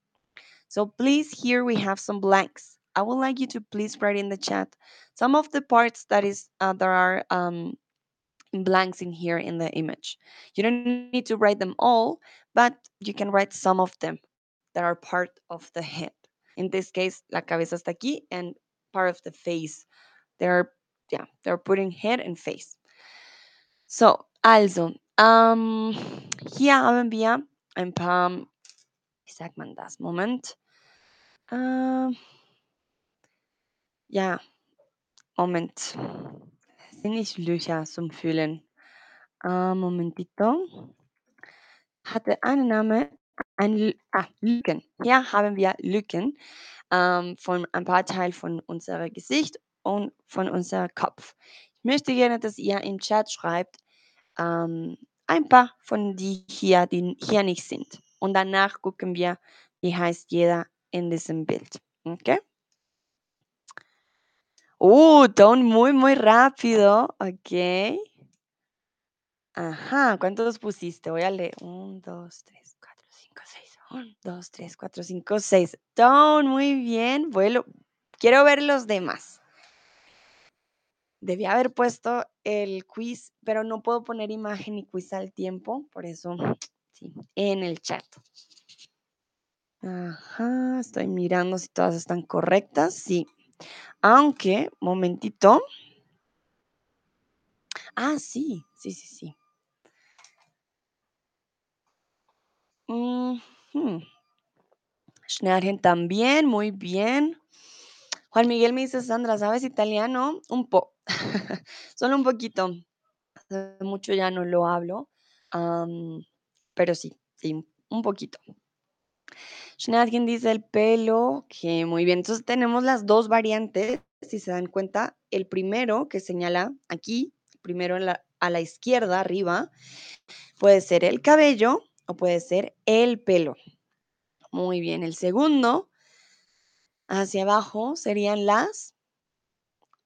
S1: So please, here we have some blanks. I would like you to please write in the chat some of the parts that is uh, are um, blanks in here in the image. You don't need to write them all, but you can write some of them that are part of the head. In this case, la cabeza está aquí and part of the face. They're yeah, they're putting head and face. So, also, um, hier haben wir ein paar, wie sagt man das? Moment. Uh, ja, Moment. Sind nicht Löcher zum Füllen. Uh, momentito. Hatte einen Namen, ein, ah, Lücken. Hier haben wir Lücken ähm, von ein paar Teilen von unserem Gesicht und von unserem Kopf. Ich möchte gerne, dass ihr im Chat schreibt, ähm, ein paar von die hier, die hier nicht sind. Und danach gucken wir, wie heißt jeder in diesem Bild. ¿Ok? Uh, Don, muy, muy rápido. Ok. Ajá, ¿cuántos pusiste? Voy a leer. Un, dos, tres, cuatro, cinco, seis. Un, dos, tres, cuatro, cinco, seis. Don, muy bien. Bueno, quiero ver los demás. Debía haber puesto el quiz, pero no puedo poner imagen y quiz al tiempo, por eso, sí, en el chat. Ajá, estoy mirando si todas están correctas. Sí. Aunque, momentito. Ah, sí, sí, sí, sí. Uh también, muy bien. Juan Miguel me dice, Sandra, ¿sabes italiano? Un po. Solo un poquito. Hace mucho ya no lo hablo. pero sí, sí, un poquito. Schnatgen dice el pelo, que muy bien. Entonces tenemos las dos variantes, si se dan cuenta. El primero que señala aquí, primero a la izquierda, arriba, puede ser el cabello o puede ser el pelo. Muy bien. El segundo, hacia abajo, serían las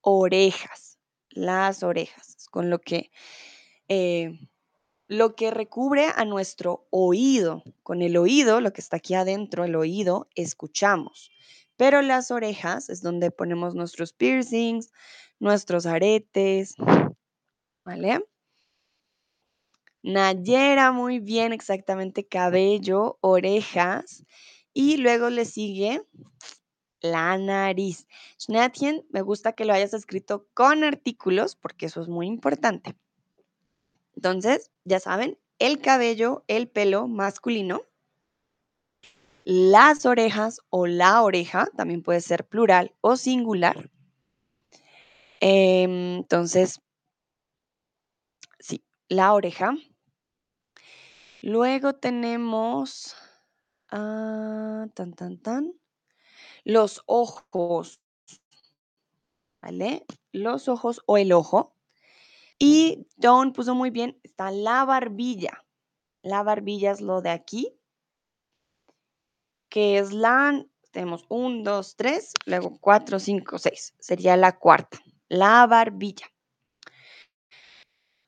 S1: orejas. Las orejas, con lo que eh, lo que recubre a nuestro oído. Con el oído, lo que está aquí adentro, el oído, escuchamos. Pero las orejas es donde ponemos nuestros piercings, nuestros aretes, ¿vale? Nayera, muy bien, exactamente, cabello, orejas. Y luego le sigue la nariz. Schnatien, me gusta que lo hayas escrito con artículos porque eso es muy importante. Entonces, ya saben, el cabello, el pelo masculino, las orejas o la oreja, también puede ser plural o singular. Em, entonces, sí, la oreja. Luego tenemos, ah, tan, tan, tan, los ojos, ¿vale? Los ojos o el ojo. Y Don puso muy bien, está la barbilla. La barbilla es lo de aquí, que es la, tenemos un, dos, tres, luego cuatro, cinco, seis. Sería la cuarta, la barbilla.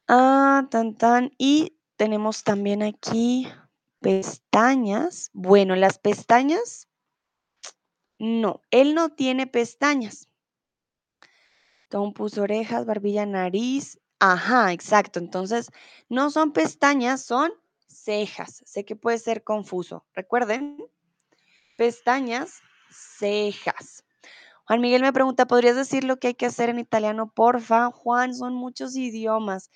S1: Ah, tan, tan. Y tenemos también aquí pestañas. Bueno, las pestañas, no, él no tiene pestañas. Tom puso orejas, barbilla, nariz. Ajá, exacto. Entonces, no son pestañas, son cejas. Sé que puede ser confuso. Recuerden, pestañas, cejas. Juan Miguel me pregunta, ¿podrías decir lo que hay que hacer en italiano? Porfa, Juan, son muchos idiomas.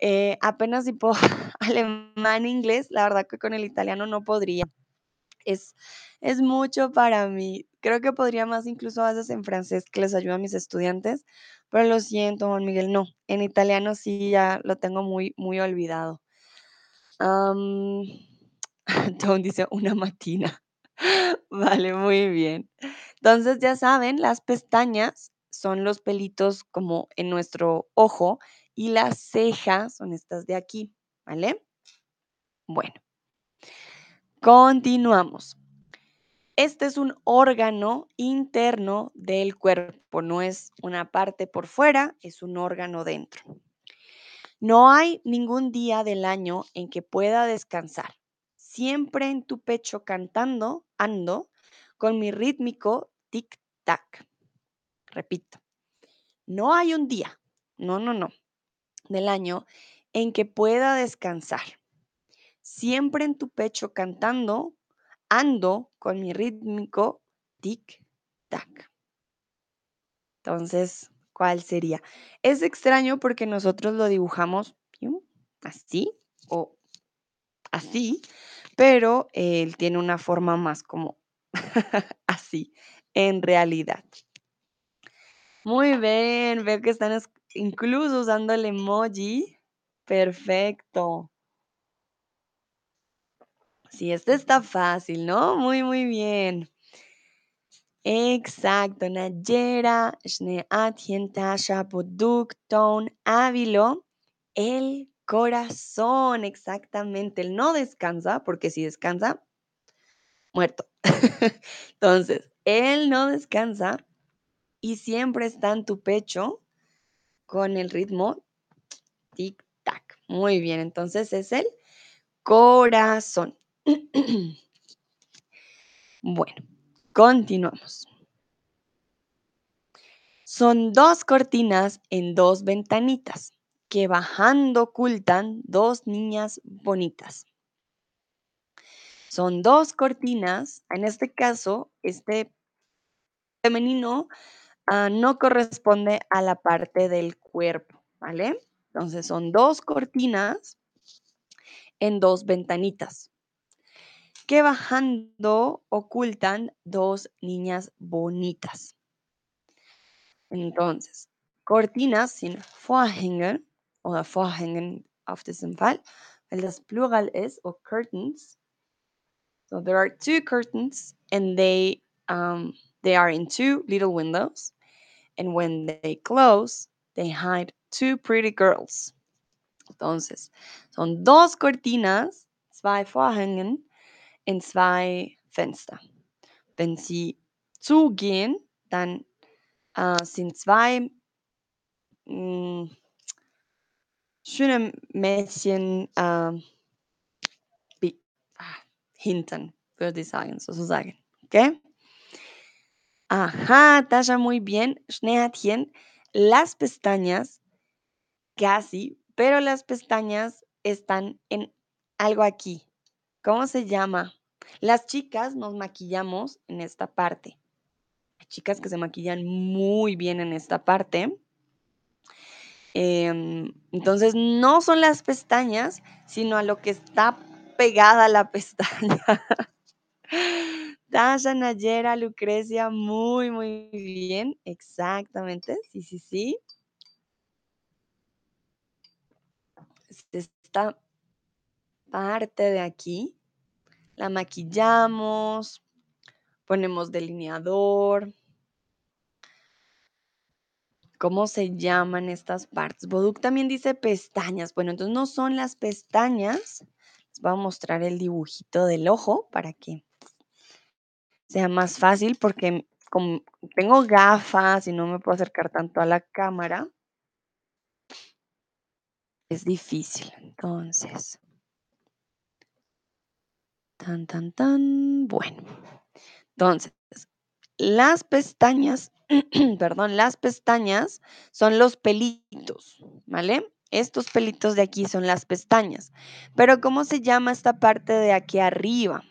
S1: Eh, apenas puedo alemán, inglés, la verdad que con el italiano no podría. Es, es mucho para mí. Creo que podría más incluso a en francés que les ayuda a mis estudiantes, pero lo siento, Juan Miguel, no. En italiano sí ya lo tengo muy, muy olvidado. Um, dice una matina. Vale, muy bien. Entonces ya saben, las pestañas son los pelitos como en nuestro ojo y las cejas son estas de aquí, ¿vale? Bueno, continuamos. Este es un órgano interno del cuerpo, no es una parte por fuera, es un órgano dentro. No hay ningún día del año en que pueda descansar. Siempre en tu pecho cantando, ando, con mi rítmico tic-tac. Repito, no hay un día, no, no, no, del año en que pueda descansar. Siempre en tu pecho cantando, ando con mi rítmico tic-tac. Entonces, ¿cuál sería? Es extraño porque nosotros lo dibujamos así o así, pero él tiene una forma más como así, en realidad. Muy bien, veo que están incluso usando el emoji. Perfecto. Sí, este está fácil, ¿no? Muy, muy bien. Exacto, Nayera, Shneatien, Tasha, Ton, Ávilo, el corazón, exactamente. Él no descansa, porque si descansa, muerto. Entonces, él no descansa y siempre está en tu pecho con el ritmo tic-tac. Muy bien, entonces es el corazón. Bueno, continuamos. Son dos cortinas en dos ventanitas que bajando ocultan dos niñas bonitas. Son dos cortinas, en este caso, este femenino ah, no corresponde a la parte del cuerpo, ¿vale? Entonces son dos cortinas en dos ventanitas que bajando ocultan dos niñas bonitas. Entonces, cortinas sin Vorhänge oder Vorhängen auf diesem Fall, weil das Plural ist, o curtains. So there are two curtains and they um, they are in two little windows. And when they close, they hide two pretty girls. Entonces, son dos cortinas, zwei Vorhängen, en zwei Fenster. Wenn sie zugehen, dann äh, sind zwei hm, schöne Mädchen äh, bi- ah, hinten, würde ich sagen, sozusagen. ¿Ok? Ajá, Tasha, muy bien. Schneehatchen, las pestañas, casi, pero las pestañas están en algo aquí. ¿Cómo se llama? Las chicas nos maquillamos en esta parte. Chicas que se maquillan muy bien en esta parte. Em, entonces, no son las pestañas, sino a lo que está pegada la pestaña. Tasha, Nayera, Lucrecia, muy, muy bien. Exactamente. Sí, sí, sí. Es Esta parte de aquí la maquillamos, ponemos delineador. ¿Cómo se llaman estas partes? Boduk también dice pestañas. Bueno, entonces no son las pestañas. Les voy a mostrar el dibujito del ojo para que sea más fácil porque como tengo gafas y no me puedo acercar tanto a la cámara, es difícil. Entonces, tan, tan, tan. Bueno, entonces, las pestañas, perdón, las pestañas son los pelitos, ¿vale? Estos pelitos de aquí son las pestañas. Pero ¿cómo se llama esta parte de aquí arriba?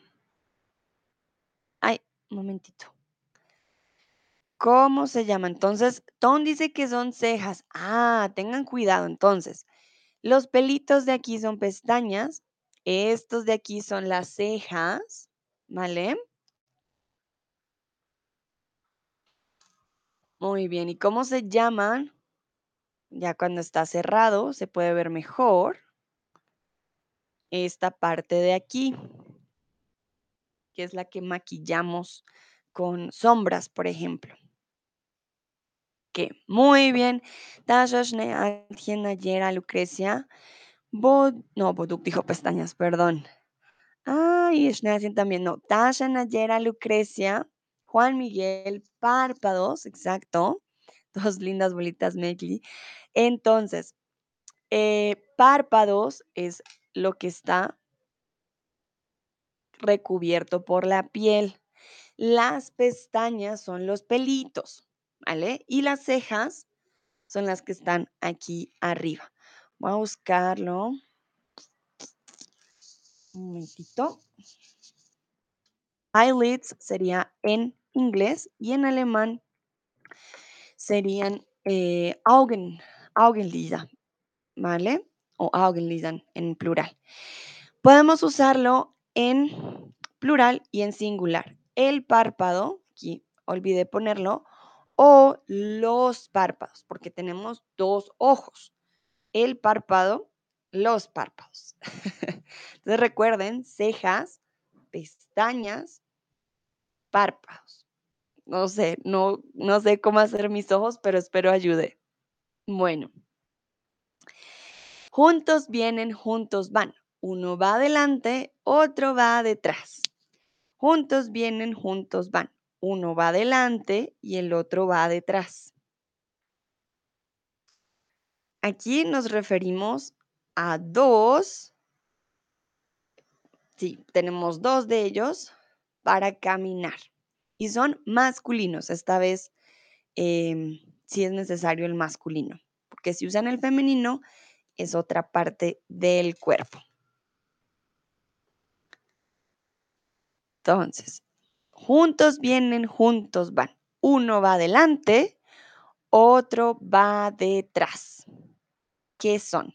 S1: Ay, un momentito. ¿Cómo se llama? Entonces, Tom dice que son cejas. Ah, tengan cuidado. Entonces, los pelitos de aquí son pestañas. Estos de aquí son las cejas. ¿Vale? Muy bien. ¿Y cómo se llaman? Ya cuando está cerrado se puede ver mejor esta parte de aquí, que es la que maquillamos con sombras, por ejemplo. Que muy bien. Tasha, Schneealtchen, Nayera, Lucrecia. No, Boduk dijo pestañas, perdón. Ay, Schneealtchen también, no. Tasha, Nayera, Lucrecia. Juan Miguel, párpados, exacto. Dos lindas bolitas, Megli. Entonces, eh, párpados es lo que está recubierto por la piel. Las pestañas son los pelitos, ¿vale? Y las cejas son las que están aquí arriba. Voy a buscarlo. Un momentito. Eyelids sería en inglés y en alemán serían eh, Augen, ¿vale? O Augenlidern en plural. Podemos usarlo en plural y en singular. El párpado, aquí olvidé ponerlo, o los párpados, porque tenemos dos ojos. El párpado, los párpados. Entonces recuerden, cejas, pestañas, párpados. No sé, no, no sé cómo hacer mis ojos, pero espero ayude. Bueno. Juntos vienen, juntos van. Uno va adelante, otro va detrás. Juntos vienen, juntos van. Uno va adelante y el otro va detrás. Aquí nos referimos a dos. Sí, tenemos dos de ellos para caminar. Y son masculinos. Esta vez eh, sí es necesario el masculino. Porque si usan el femenino, es otra parte del cuerpo. Entonces, juntos vienen, juntos van. Uno va adelante, otro va detrás. ¿Qué son?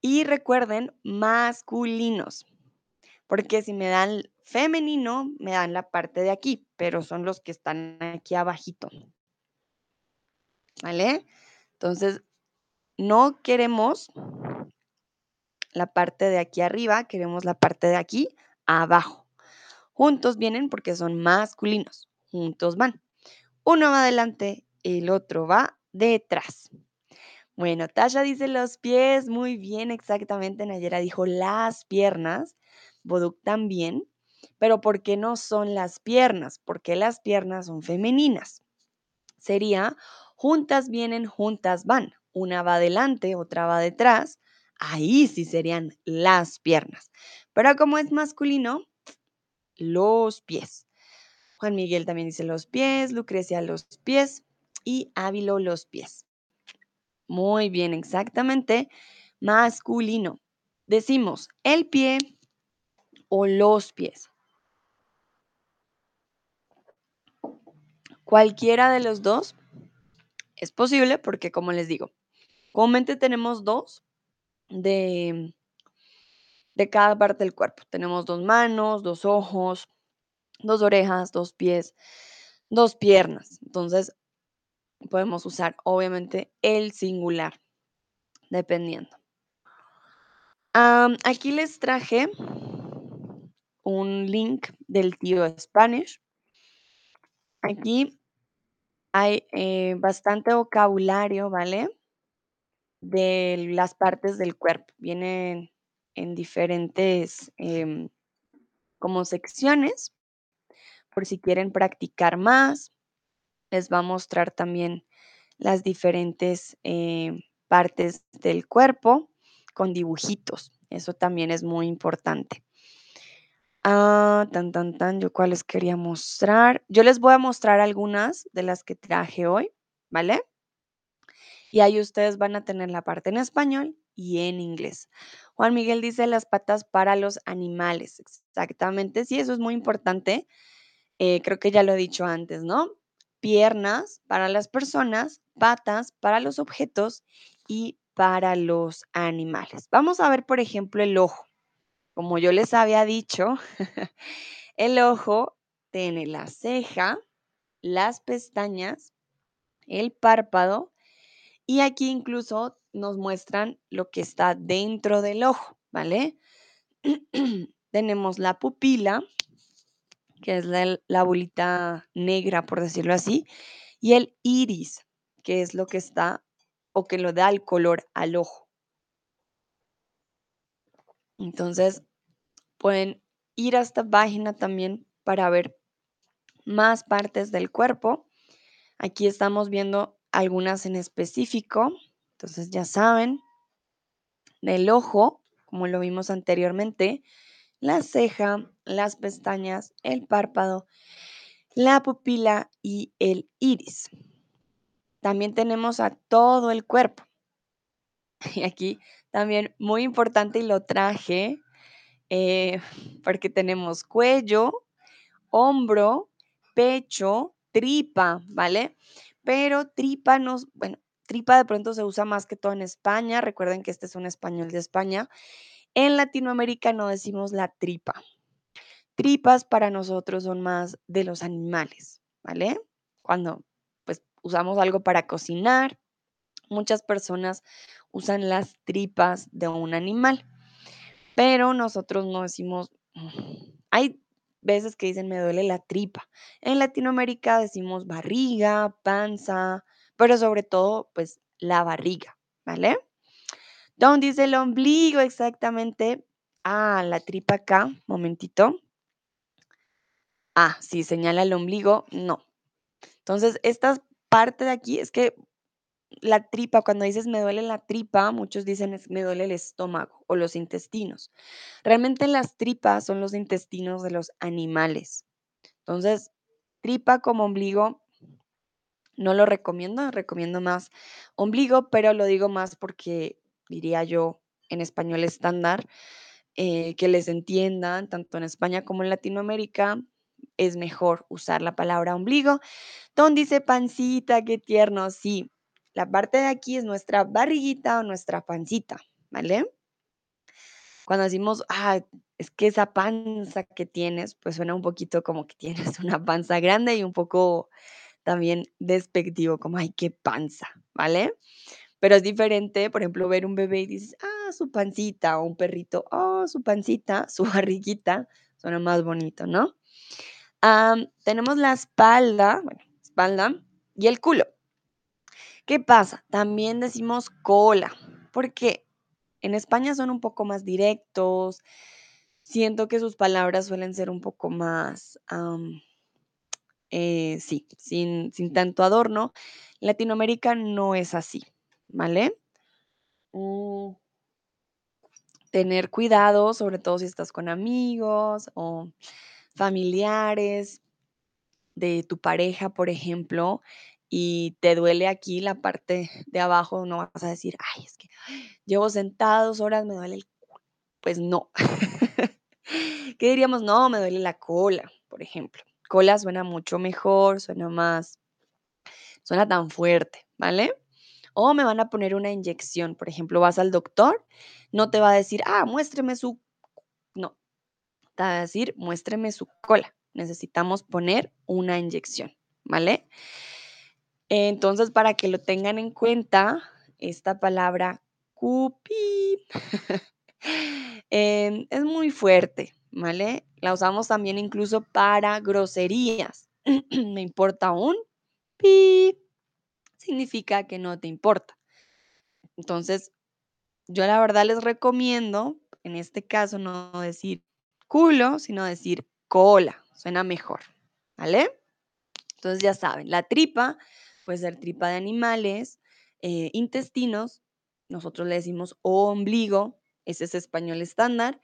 S1: Y recuerden, masculinos, porque si me dan femenino, me dan la parte de aquí, pero son los que están aquí abajito. ¿Vale? Entonces, no queremos la parte de aquí arriba, queremos la parte de aquí abajo. Juntos vienen porque son masculinos. Juntos van. Uno va adelante, el otro va detrás. Bueno, Tasha dice los pies, muy bien, exactamente. Nayera dijo las piernas. Boduk también, pero ¿por qué no son las piernas? Porque las piernas son femeninas. Sería juntas vienen, juntas van. Una va adelante, otra va detrás. Ahí sí serían las piernas. Pero como es masculino, los pies. Juan Miguel también dice los pies, Lucrecia los pies y Ávilo los pies. Muy bien, exactamente. Masculino. Decimos el pie o los pies. Cualquiera de los dos es posible porque, como les digo, comúnmente tenemos dos de, de cada parte del cuerpo. Tenemos dos manos, dos ojos, dos orejas, dos pies, dos piernas. Entonces, podemos usar obviamente el singular, dependiendo. aquí les traje un link del tío Spanish. Aquí hay eh, bastante vocabulario, ¿vale? De las partes del cuerpo. Vienen en diferentes em, como secciones, por si quieren practicar más. Les va a mostrar también las diferentes eh, partes del cuerpo con dibujitos. Eso también es muy importante. Ah, tan, tan, tan, yo cuáles quería mostrar. Yo les voy a mostrar algunas de las que traje hoy, ¿vale? Y ahí ustedes van a tener la parte en español y en inglés. Juan Miguel dice las patas para los animales. Exactamente, sí, eso es muy importante. Eh, creo que ya lo he dicho antes, ¿no? Piernas para las personas, patas para los objetos y para los animales. Vamos a ver, por ejemplo, el ojo. Como yo les había dicho, el ojo tiene la ceja, las pestañas, el párpado y aquí incluso nos muestran lo que está dentro del ojo, ¿vale? Tenemos la pupila, que es la, la, bolita negra, por decirlo así, y el iris, que es lo que está o que lo da el color al ojo. Entonces, pueden ir a esta página también para ver más partes del cuerpo. Aquí estamos viendo algunas en específico. Entonces, ya saben, del ojo, como lo vimos anteriormente, la ceja, las pestañas, el párpado, la pupila y el iris. También tenemos a todo el cuerpo. Y aquí también muy importante y lo traje eh, porque tenemos cuello, hombro, pecho, tripa, ¿vale? Pero tripa nos, bueno, tripa de pronto se usa más que todo en España. Recuerden que este es un español de España. En Latinoamérica no decimos la tripa. Tripas para nosotros son más de los animales, ¿vale? Cuando pues usamos algo para cocinar, muchas personas usan las tripas de un animal, pero nosotros no decimos, hay veces que dicen me duele la tripa. En Latinoamérica decimos barriga, panza, pero sobre todo pues la barriga, ¿vale? Don dice el ombligo exactamente. Ah, la tripa acá, momentito. Ah, sí, señala el ombligo, no. Entonces, esta parte de aquí es que la tripa, cuando dices me duele la tripa, muchos dicen me duele el estómago o los intestinos. Realmente las tripas son los intestinos de los animales. Entonces, tripa como ombligo, no lo recomiendo, recomiendo más ombligo, pero lo digo más porque diría yo en español estándar, eh, que les entiendan, tanto en España como en Latinoamérica, es mejor usar la palabra ombligo. Don dice pancita, qué tierno, sí. La parte de aquí es nuestra barriguita o nuestra pancita, ¿vale? Cuando decimos, ah, es que esa panza que tienes, pues suena un poquito como que tienes una panza grande y un poco también despectivo, como, ay, qué panza, ¿vale? Pero es diferente, por ejemplo, ver un bebé y dices, ah, su pancita, o un perrito, oh, su pancita, su barriguita, suena más bonito, ¿no? tenemos la espalda, bueno, espalda y el culo. ¿Qué pasa? También decimos cola, porque en España son un poco más directos, siento que sus palabras suelen ser un poco más, eh, sí, sin, sin tanto adorno. Latinoamérica no es así, ¿vale? Mm, tener cuidado, sobre todo si estás con amigos o familiares de tu pareja, por ejemplo, y te duele aquí la parte de abajo, no vas a decir, ay, es que llevo sentado dos horas, me duele el culo. Pues no. ¿Qué diríamos? No, me duele la cola, por ejemplo. Cola suena mucho mejor, suena más, suena tan fuerte, ¿vale? O me van a poner una inyección, por ejemplo, vas al doctor, no te va a decir, ah, muéstreme su, no, te va a decir, muéstreme su cola. Necesitamos poner una inyección, ¿vale? Entonces, para que lo tengan en cuenta, esta palabra cupi em, es muy fuerte, ¿vale? La usamos también incluso para groserías. Me importa un pi, significa que no te importa. Entonces, yo la verdad les recomiendo, en este caso, no decir culo, sino decir cola. Suena mejor, ¿vale? Entonces ya saben, la tripa puede ser tripa de animales, eh, intestinos, nosotros le decimos ombligo, ese es español estándar,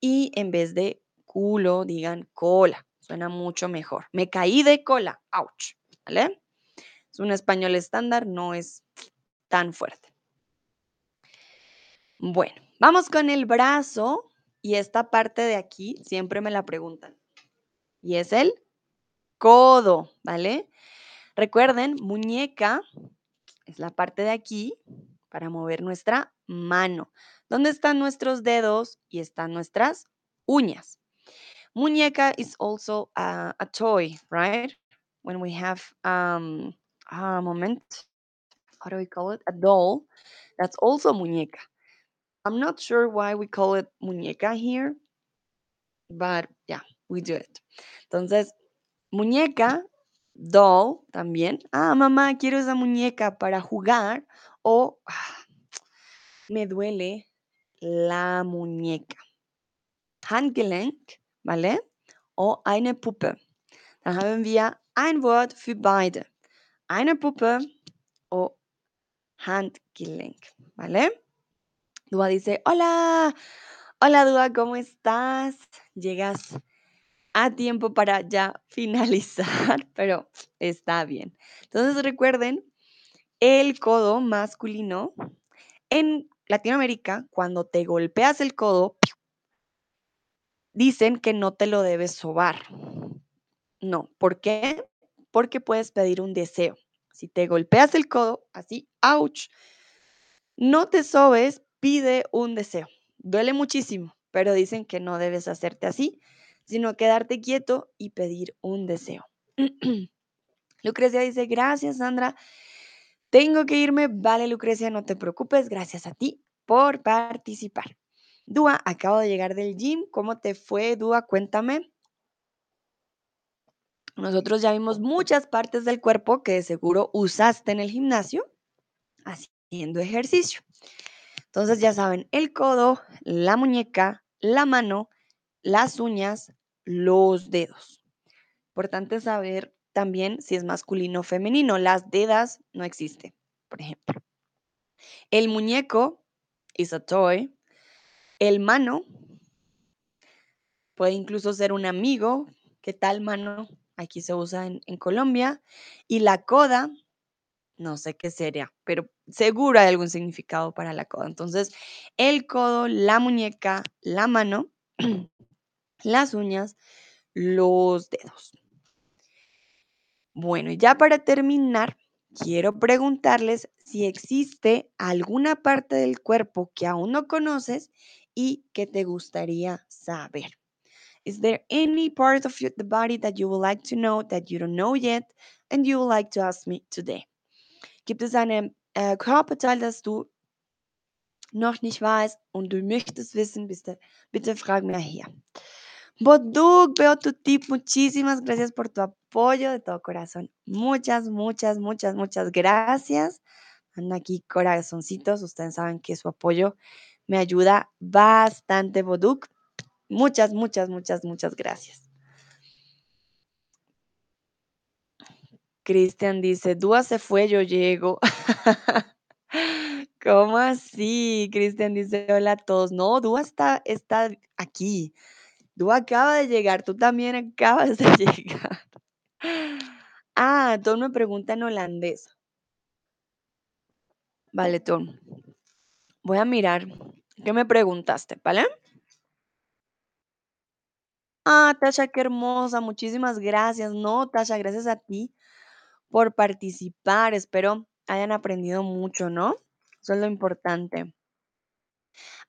S1: y en vez de culo, digan cola, suena mucho mejor. Me caí de cola, ouch, ¿vale? Un español estándar, no es tan fuerte. Bueno, vamos con el brazo y esta parte de aquí siempre me la preguntan. Y es el codo, ¿vale? Recuerden, muñeca es la parte de aquí para mover nuestra mano. ¿Dónde están nuestros dedos y están nuestras uñas? Muñeca is also a, toy, right? When we have um, a moment, how do we call it? A doll. That's also muñeca. I'm not sure why we call it muñeca here, but yeah, we do it. Entonces, muñeca doll también. Ah, mamá, quiero esa muñeca para jugar. O ah, me duele la muñeca. Handgelenk, ¿vale? O eine Puppe. Dann haben wir ein Wort für beide. Eine Puppe o Handgelenk, ¿vale? Dua dice, hola, hola Dua, ¿cómo estás? Llegas a tiempo para ya finalizar, pero está bien. Entonces recuerden, el codo masculino en Latinoamérica, cuando te golpeas el codo, dicen que no te lo debes sobar. No, ¿por qué? Porque puedes pedir un deseo. Si te golpeas el codo, así, ouch, no te sobes, pide un deseo. Duele muchísimo, pero dicen que no debes hacerte así, sino quedarte quieto y pedir un deseo. Lucrecia dice, gracias Sandra, tengo que irme. Vale, Lucrecia, no te preocupes, gracias a ti por participar. Dúa, acabo de llegar del gym, ¿cómo te fue, Dúa? Cuéntame. Nosotros ya vimos muchas partes del cuerpo que de seguro usaste en el gimnasio haciendo ejercicio. Entonces ya saben, el codo, la muñeca, la mano, las uñas, los dedos. Importante saber también si es masculino o femenino. Las dedas no existe, por ejemplo. El muñeco is a toy. El mano puede incluso ser un amigo. ¿Qué tal mano? Aquí se usa en, Colombia. Y la coda, no sé qué sería, pero seguro hay algún significado para la coda. Entonces, el codo, la muñeca, la mano las uñas, los dedos. Bueno, y ya para terminar, quiero preguntarles si existe alguna parte del cuerpo que aún no conoces y que te gustaría saber. Is there any part of the body that you would like to know that you don't know yet and you would like to ask me today? Gibt es eine äh, Körperteil, das du noch nicht weißt und du möchtest wissen, bitte, bitte frag mir hier. Boduk, veo tu tip. Muchísimas gracias por tu apoyo de todo corazón. Muchas, muchas, muchas, muchas gracias. Anda aquí corazoncitos. Ustedes saben que su apoyo me ayuda bastante, Boduk. Muchas, muchas, muchas, muchas gracias. Cristian dice: "Dúa se fue, yo llego". ¿Cómo así? Cristian dice: "Hola a todos". No, Dúa está está aquí. Dúa acaba de llegar, tú también acabas de llegar. Ah, Ton me pregunta en holandés. Vale, Ton. Voy a mirar qué me preguntaste, ¿vale? Ah, Tasha, qué hermosa, muchísimas gracias. No, Tasha, gracias a ti por participar. Espero hayan aprendido mucho, ¿no? Eso es lo importante.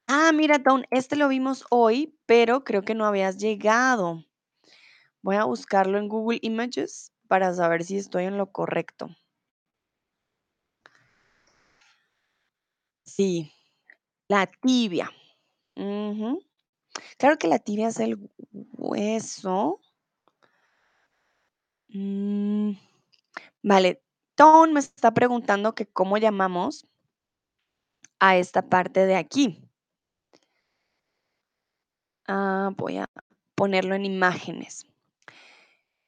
S1: Ah, mira, Tom, este lo vimos hoy, pero creo que no habías llegado. Voy a buscarlo en Google Images para saber si estoy en lo correcto. Sí, la tibia. Claro que la tibia es el hueso. Mm, vale, Tom me está preguntando que cómo llamamos a esta parte de aquí. Ah, voy a ponerlo en imágenes.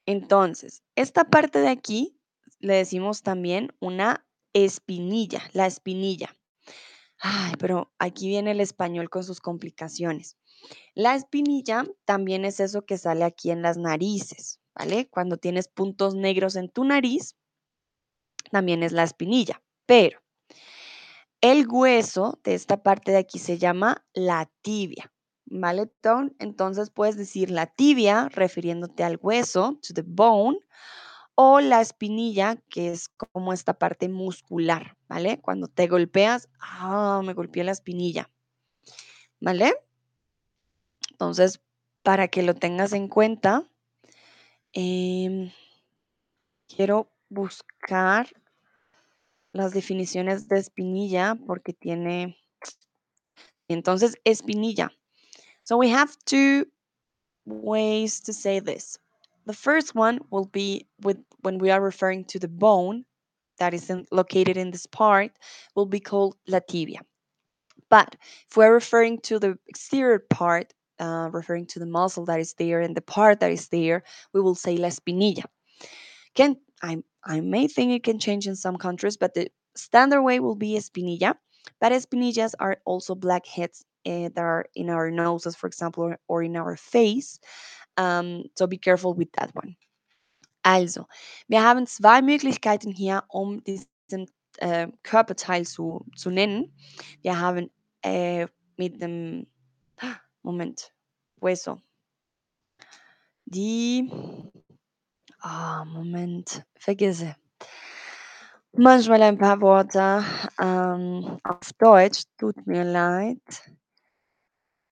S1: Entonces, esta parte de aquí le decimos también una espinilla, la espinilla. Ay, pero aquí viene el español con sus complicaciones. La espinilla también es eso que sale aquí en las narices, ¿vale? Cuando tienes puntos negros en tu nariz, también es la espinilla. Pero el hueso de esta parte de aquí se llama la tibia, ¿vale? Entonces puedes decir la tibia refiriéndote al hueso, to the bone, o la espinilla, que es como esta parte muscular, ¿vale? Cuando te golpeas, ah, me golpeé la espinilla, ¿vale? Entonces, para que lo tengas en cuenta, em, quiero buscar las definiciones de espinilla porque tiene, entonces, espinilla. So we have two ways to say this. The first one will be with when we are referring to the bone that is located in this part will be called la tibia. But if we're referring to the exterior part, uh, referring to the muscle that is there and the part that is there, we will say la espinilla. Can I I may think it can change in some countries, but the standard way will be espinilla. But espinillas are also blackheads uh, that are in our noses, for example, or, or in our face. Um, so be careful with that one. Also, wir haben zwei Möglichkeiten hier, um diesen äh, Körperteil zu, zu nennen. Wir haben äh, mit dem, Moment, Hueso. Die, ah, Moment, vergesse. Manchmal ein paar Worte ähm, auf Deutsch, tut mir leid.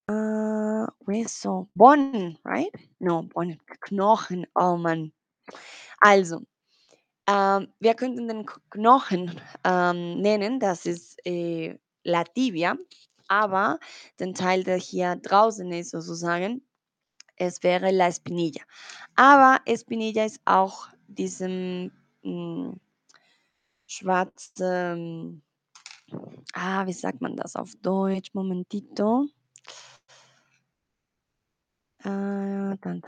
S1: Äh, Hueso, Bonn, right? No, Bonn, Knochen, oh Mann. Also, Ähm, wir könnten den Knochen, ähm, nennen, das ist, äh, la tibia, aber den Teil, der hier draußen ist sozusagen, es wäre la espinilla. Aber Espinilla ist auch diesem, hm, schwarzen ah, wie sagt man das auf Deutsch? Momentito. Dann.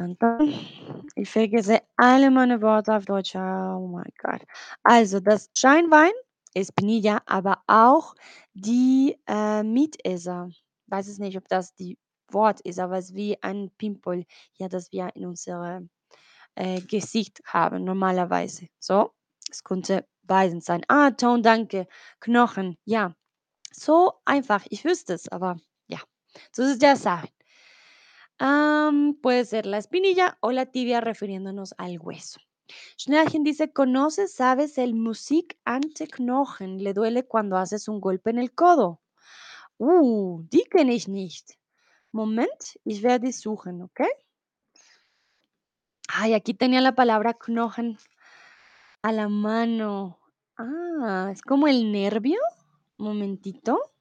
S1: Ich vergesse alle meine Worte auf Deutsch. Oh mein Gott. Also das Scheinwein ist Pinilla, aber auch die äh, Mitesser. Weiß es nicht, ob das die Wort ist, aber es ist wie ein Pimpel, ja, das wir in unserem äh, Gesicht haben normalerweise. So, es könnte beides sein. Ah, Ton, danke. Knochen, ja. So einfach. Ich wüsste es, aber ja. So ist ya saben. Am, puede ser la espinilla o la tibia refiriéndonos al hueso. Schnellchen dice, ¿conoces, sabes el Musik ante Knochen? Le duele cuando haces un golpe en el codo. Uh, die kenne ich nicht. Moment, ich werde suchen, ¿ok? Ay, aquí tenía la palabra Knochen a la mano. Ah, es como el nervio. Momentito.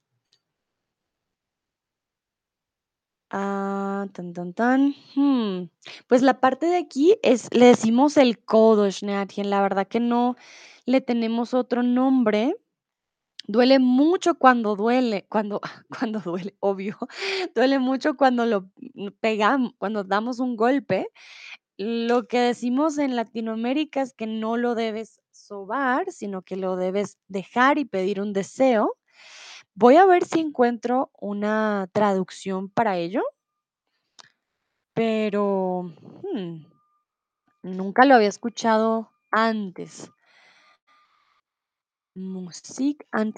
S1: Ah, tan, tan, tan. Hmm, Pues la parte de aquí es, le decimos el codo, Schneatchen. La verdad que no le tenemos otro nombre. Duele mucho cuando duele, cuando cuando duele, obvio, duele mucho cuando lo pegamos, cuando damos un golpe. Lo que decimos en Latinoamérica es que no lo debes sobar, sino que lo debes dejar y pedir un deseo. Voy a ver si encuentro una traducción para ello, pero, mm, nunca lo había escuchado antes. Musik an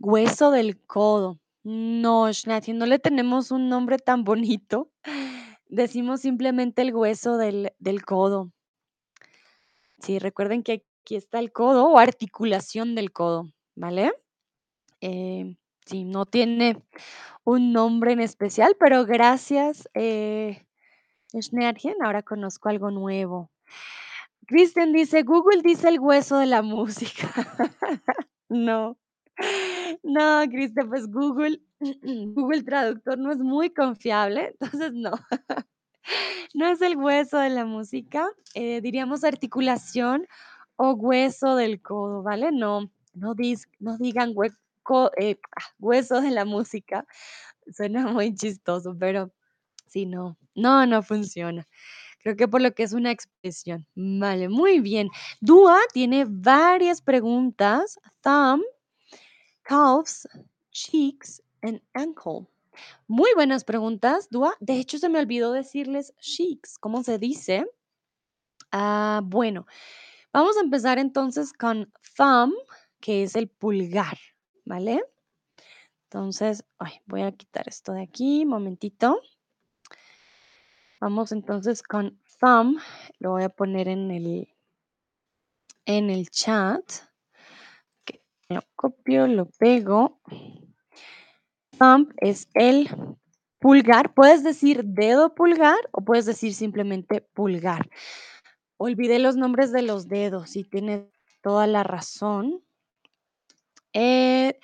S1: hueso del codo. No, Schnatti, no le tenemos un nombre tan bonito. Decimos simplemente el hueso del del codo. Sí, recuerden que aquí está el codo o articulación del codo, ¿vale? Eh, sí, no tiene un nombre en especial, pero gracias, eh, Schneergen, ahora conozco algo nuevo. Cristian dice: "Google dice el hueso de la música". No. No, Cristian, pues Google Google Traductor no es muy confiable, entonces no. No es el hueso de la música, eh, diríamos articulación o hueso del codo, ¿vale? No, no dis no digan hue co eh, ah, hueso de la música, suena muy chistoso, pero sí, no, no, no funciona. Creo que por lo que es una expresión. Vale, muy bien. Dúa tiene varias preguntas. Thumb, calves, cheeks and ankle. Muy buenas preguntas, Dúa. De hecho, se me olvidó decirles cheeks, ¿cómo se dice? Ah, bueno, vamos a empezar entonces con thumb, que es el pulgar, ¿vale? Entonces, voy a quitar esto de aquí, momentito. Vamos entonces con thumb, lo voy a poner en el en el chat. Lo copio, lo pego. Thumb es el pulgar. Puedes decir dedo pulgar o puedes decir simplemente pulgar. Olvidé los nombres de los dedos y tienes toda la razón. Eh,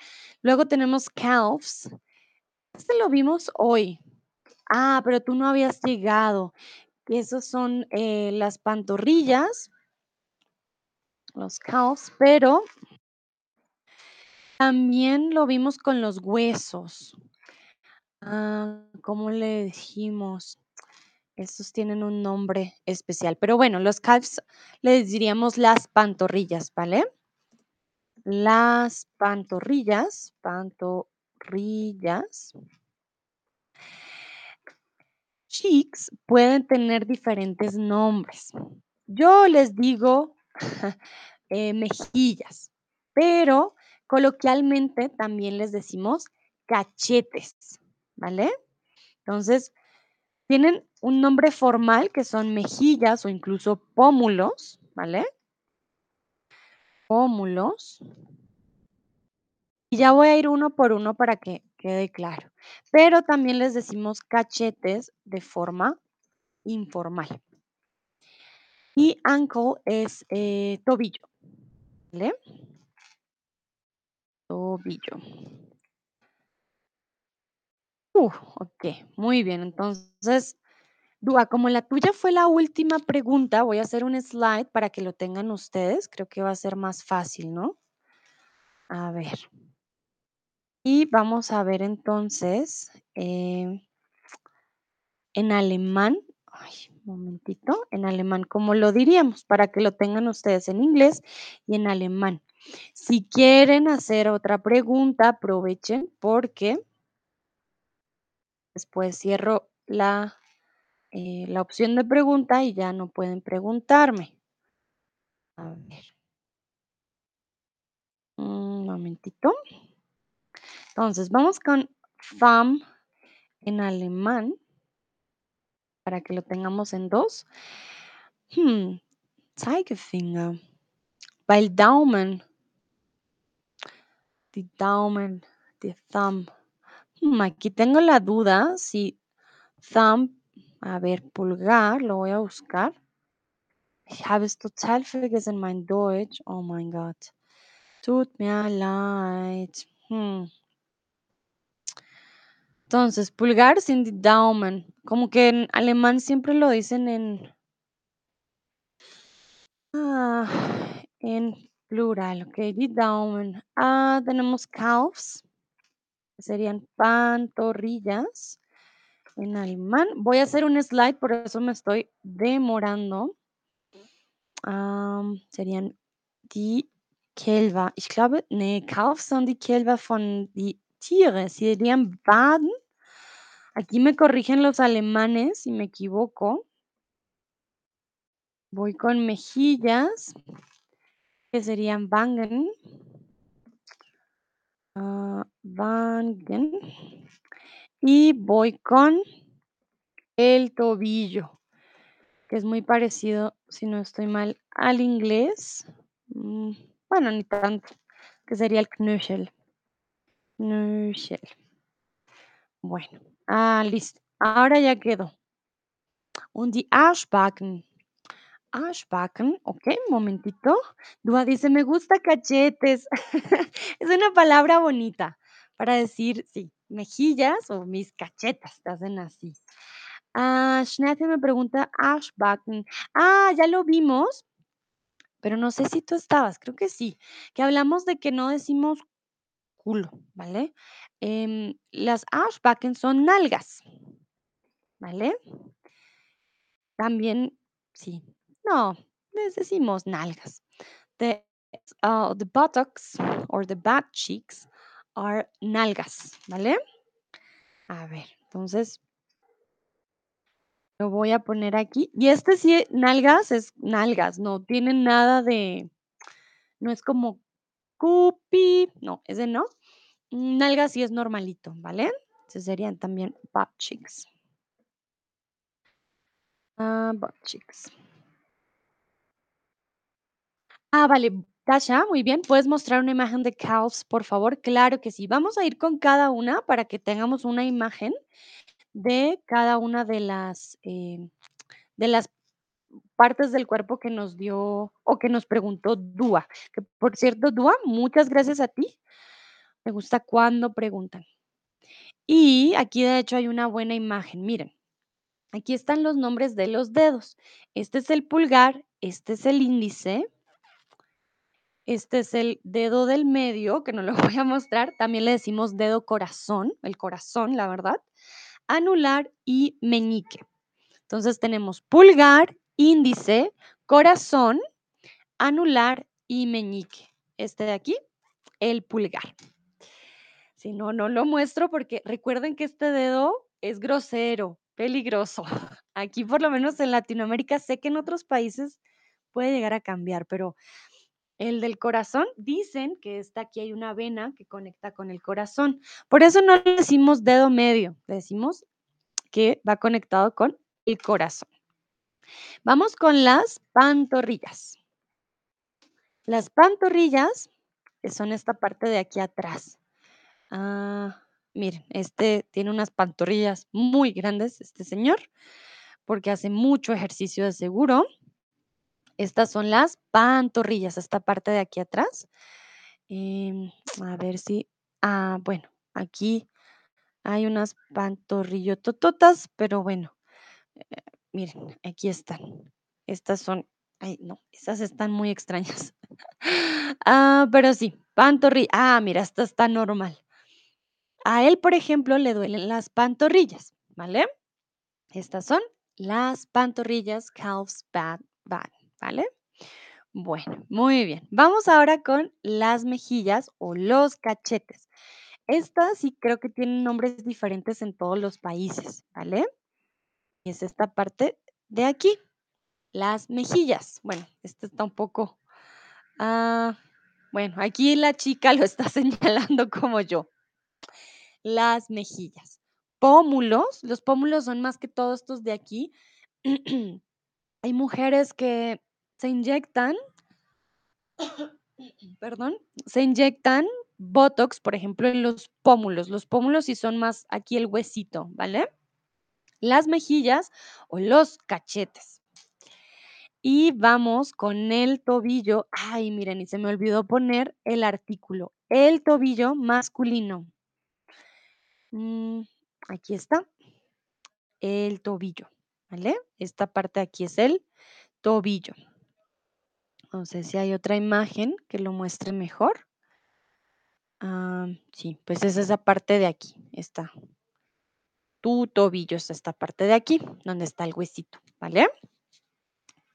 S1: luego tenemos calves. Este lo vimos hoy. Ah, pero tú no habías llegado. Esos son eh, las pantorrillas, los calves, pero también lo vimos con los huesos. Ah, ¿cómo le dijimos? Estos tienen un nombre especial, pero bueno, los calves les diríamos las pantorrillas, ¿vale? Las pantorrillas, pantorrillas. Cheeks pueden tener diferentes nombres. Yo les digo eh, mejillas, pero coloquialmente también les decimos cachetes, ¿vale? Entonces, tienen un nombre formal que son mejillas o incluso pómulos, ¿vale? Pómulos. Y ya voy a ir uno por uno para que quede claro. Pero también les decimos cachetes de forma informal. Y ankle es eh, tobillo, ¿vale? Tobillo. Uh, ok, muy bien. Entonces, Dúa, como la tuya fue la última pregunta, voy a hacer un slide para que lo tengan ustedes. Creo que va a ser más fácil, ¿no? A ver. Y vamos a ver entonces eh, en alemán. Ay, un momentito. En alemán, ¿cómo lo diríamos? Para que lo tengan ustedes en inglés y en alemán. Si quieren hacer otra pregunta, aprovechen porque después cierro la, eh, la opción de pregunta y ya no pueden preguntarme. A ver. Un momentito. Entonces, vamos con Thumb en alemán para que lo tengamos en dos. Hmm, Zeigefinger. Weil Daumen. Die Daumen, die Thumb. Hmm, aquí tengo la duda si Thumb, a ver, pulgar, lo voy a buscar. Ich habe es total vergessen, mein Deutsch. Oh mein Gott. Tut mir leid. Hmm. Entonces, pulgar sin die Daumen. Como que en alemán siempre lo dicen en, ah, en Plural, okey, die Daumen. Ah, tenemos Calves, serían pantorrillas en alemán. Voy a hacer un slide, por eso me estoy demorando. Serían die Kälber. Ich glaube, ne, Calves son die Kälber von die Tiere, serían Waden. Aquí me corrigen los alemanes si me equivoco. Voy con mejillas, que serían Wangen. Wangen. Y voy con el tobillo, que es muy parecido, si no estoy mal, al inglés. Mm, bueno, ni tanto, que sería el Knöchel. Knöchel. Bueno, ah, listo. Ahora ya quedó. Und die Arschbacken. Arschbacken, okey, un momentito. Dúa dice: "Me gusta cachetes". Es una palabra bonita para decir, sí, mejillas o mis cachetas, te hacen así. Ah, me pregunta Arschbacken. Ah, ya lo vimos, pero no sé si tú estabas, creo que sí, que hablamos de que no decimos culo, ¿vale? Em, las Arschbacken son nalgas, ¿vale? También sí, no, les decimos nalgas. The, ah, the buttocks or the butt cheeks are nalgas, ¿vale? A ver, entonces lo voy a poner aquí. Y este sí, nalgas es nalgas, no tiene nada de, no es como cupi, no, ese no. Nalgas sí es normalito, ¿vale? Entonces serían también butt cheeks. Ah, butt cheeks. Ah, vale, Tasha, muy bien. ¿Puedes mostrar una imagen de calves, por favor? Claro que sí. Vamos a ir con cada una para que tengamos una imagen de cada una de las, em, de las partes del cuerpo que nos dio o que nos preguntó Dúa. Que, por cierto, Dúa, muchas gracias a ti. Me gusta cuando preguntan. Y aquí, de hecho, hay una buena imagen. Miren, aquí están los nombres de los dedos. Este es el pulgar, este es el índice, este es el dedo del medio, que no lo voy a mostrar. También le decimos dedo corazón, el corazón, la verdad. Anular y meñique. Entonces tenemos pulgar, índice, corazón, anular y meñique. Este de aquí, el pulgar. Si no, no lo muestro porque recuerden que este dedo es grosero, peligroso. Aquí, por lo menos en Latinoamérica, sé que en otros países puede llegar a cambiar, pero el del corazón, dicen que está aquí hay una vena que conecta con el corazón. Por eso no le decimos dedo medio, le decimos que va conectado con el corazón. Vamos con las pantorrillas. Las pantorrillas son esta parte de aquí atrás. Ah, miren, este tiene unas pantorrillas muy grandes, este señor, porque hace mucho ejercicio de seguro. Estas son las pantorrillas, esta parte de aquí atrás. Em, a ver si, ah, bueno, aquí hay unas pantorrillotototas, pero bueno, miren, aquí están. Estas son, ay, no, esas están muy extrañas. Ah, pero sí, pantorrilla. Ah, mira, esta está normal. A él, por ejemplo, le duelen las pantorrillas, ¿vale? Estas son las pantorrillas, calves, bad, bad, ¿vale? Bueno, muy bien. Vamos ahora con las mejillas o los cachetes. Estas sí creo que tienen nombres diferentes en todos los países, ¿vale? Y es esta parte de aquí, las mejillas. Bueno, este está un poco, ah, bueno, aquí la chica lo está señalando como yo. Las mejillas. Pómulos, los pómulos son más que todo estos de aquí. Hay mujeres que se inyectan, perdón, se inyectan botox, por ejemplo, en los pómulos. Los pómulos sí son más aquí el huesito, ¿vale? Las mejillas o los cachetes. Y vamos con el tobillo. Ay, miren, y se me olvidó poner el artículo. El tobillo masculino. Mm, aquí está. El tobillo, ¿vale? Esta parte de aquí es el tobillo. No sé si hay otra imagen que lo muestre mejor. Ah, sí, pues es esa parte de aquí, esta. Tu tobillo es esta parte de aquí, donde está el huesito, ¿vale?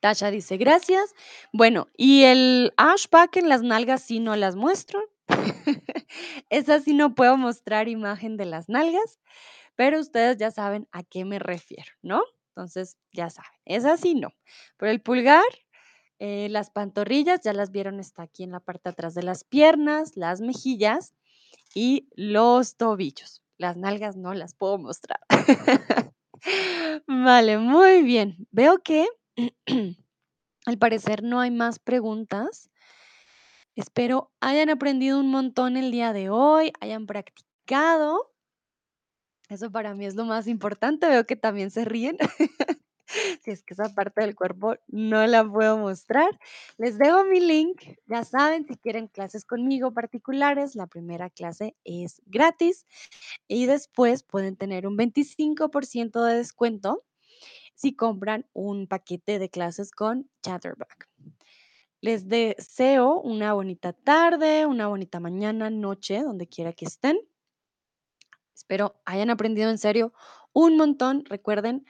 S1: Tasha dice, gracias. Bueno, y el ashback en las nalgas sí no las muestro. Esa sí no puedo mostrar imagen de las nalgas, pero ustedes ya saben a qué me refiero, ¿no? Entonces, ya saben, esa sí no. Pero el pulgar, eh, las pantorrillas, ya las vieron, está aquí en la parte atrás de las piernas, las mejillas y los tobillos. Las nalgas no las puedo mostrar. Vale, muy bien. Veo que al parecer no hay más preguntas. Espero hayan aprendido un montón el día de hoy, hayan practicado. Eso para mí es lo más importante. Veo que también se ríen. Si es que esa parte del cuerpo no la puedo mostrar. Les dejo mi link. Ya saben, si quieren clases conmigo particulares, la primera clase es gratis y después pueden tener un 25% de descuento si compran un paquete de clases con Chatterback. Les deseo una bonita tarde, una bonita mañana, noche, donde quiera que estén. Espero hayan aprendido en serio un montón. Recuerden,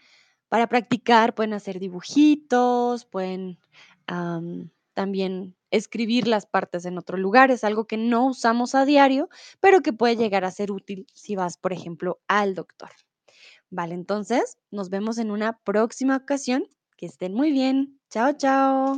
S1: para practicar pueden hacer dibujitos, pueden am, también escribir las partes en otro lugar. Es algo que no usamos a diario, pero que puede llegar a ser útil si vas, por ejemplo, al doctor. Vale, entonces nos vemos en una próxima ocasión. Que estén muy bien. Chao, chao.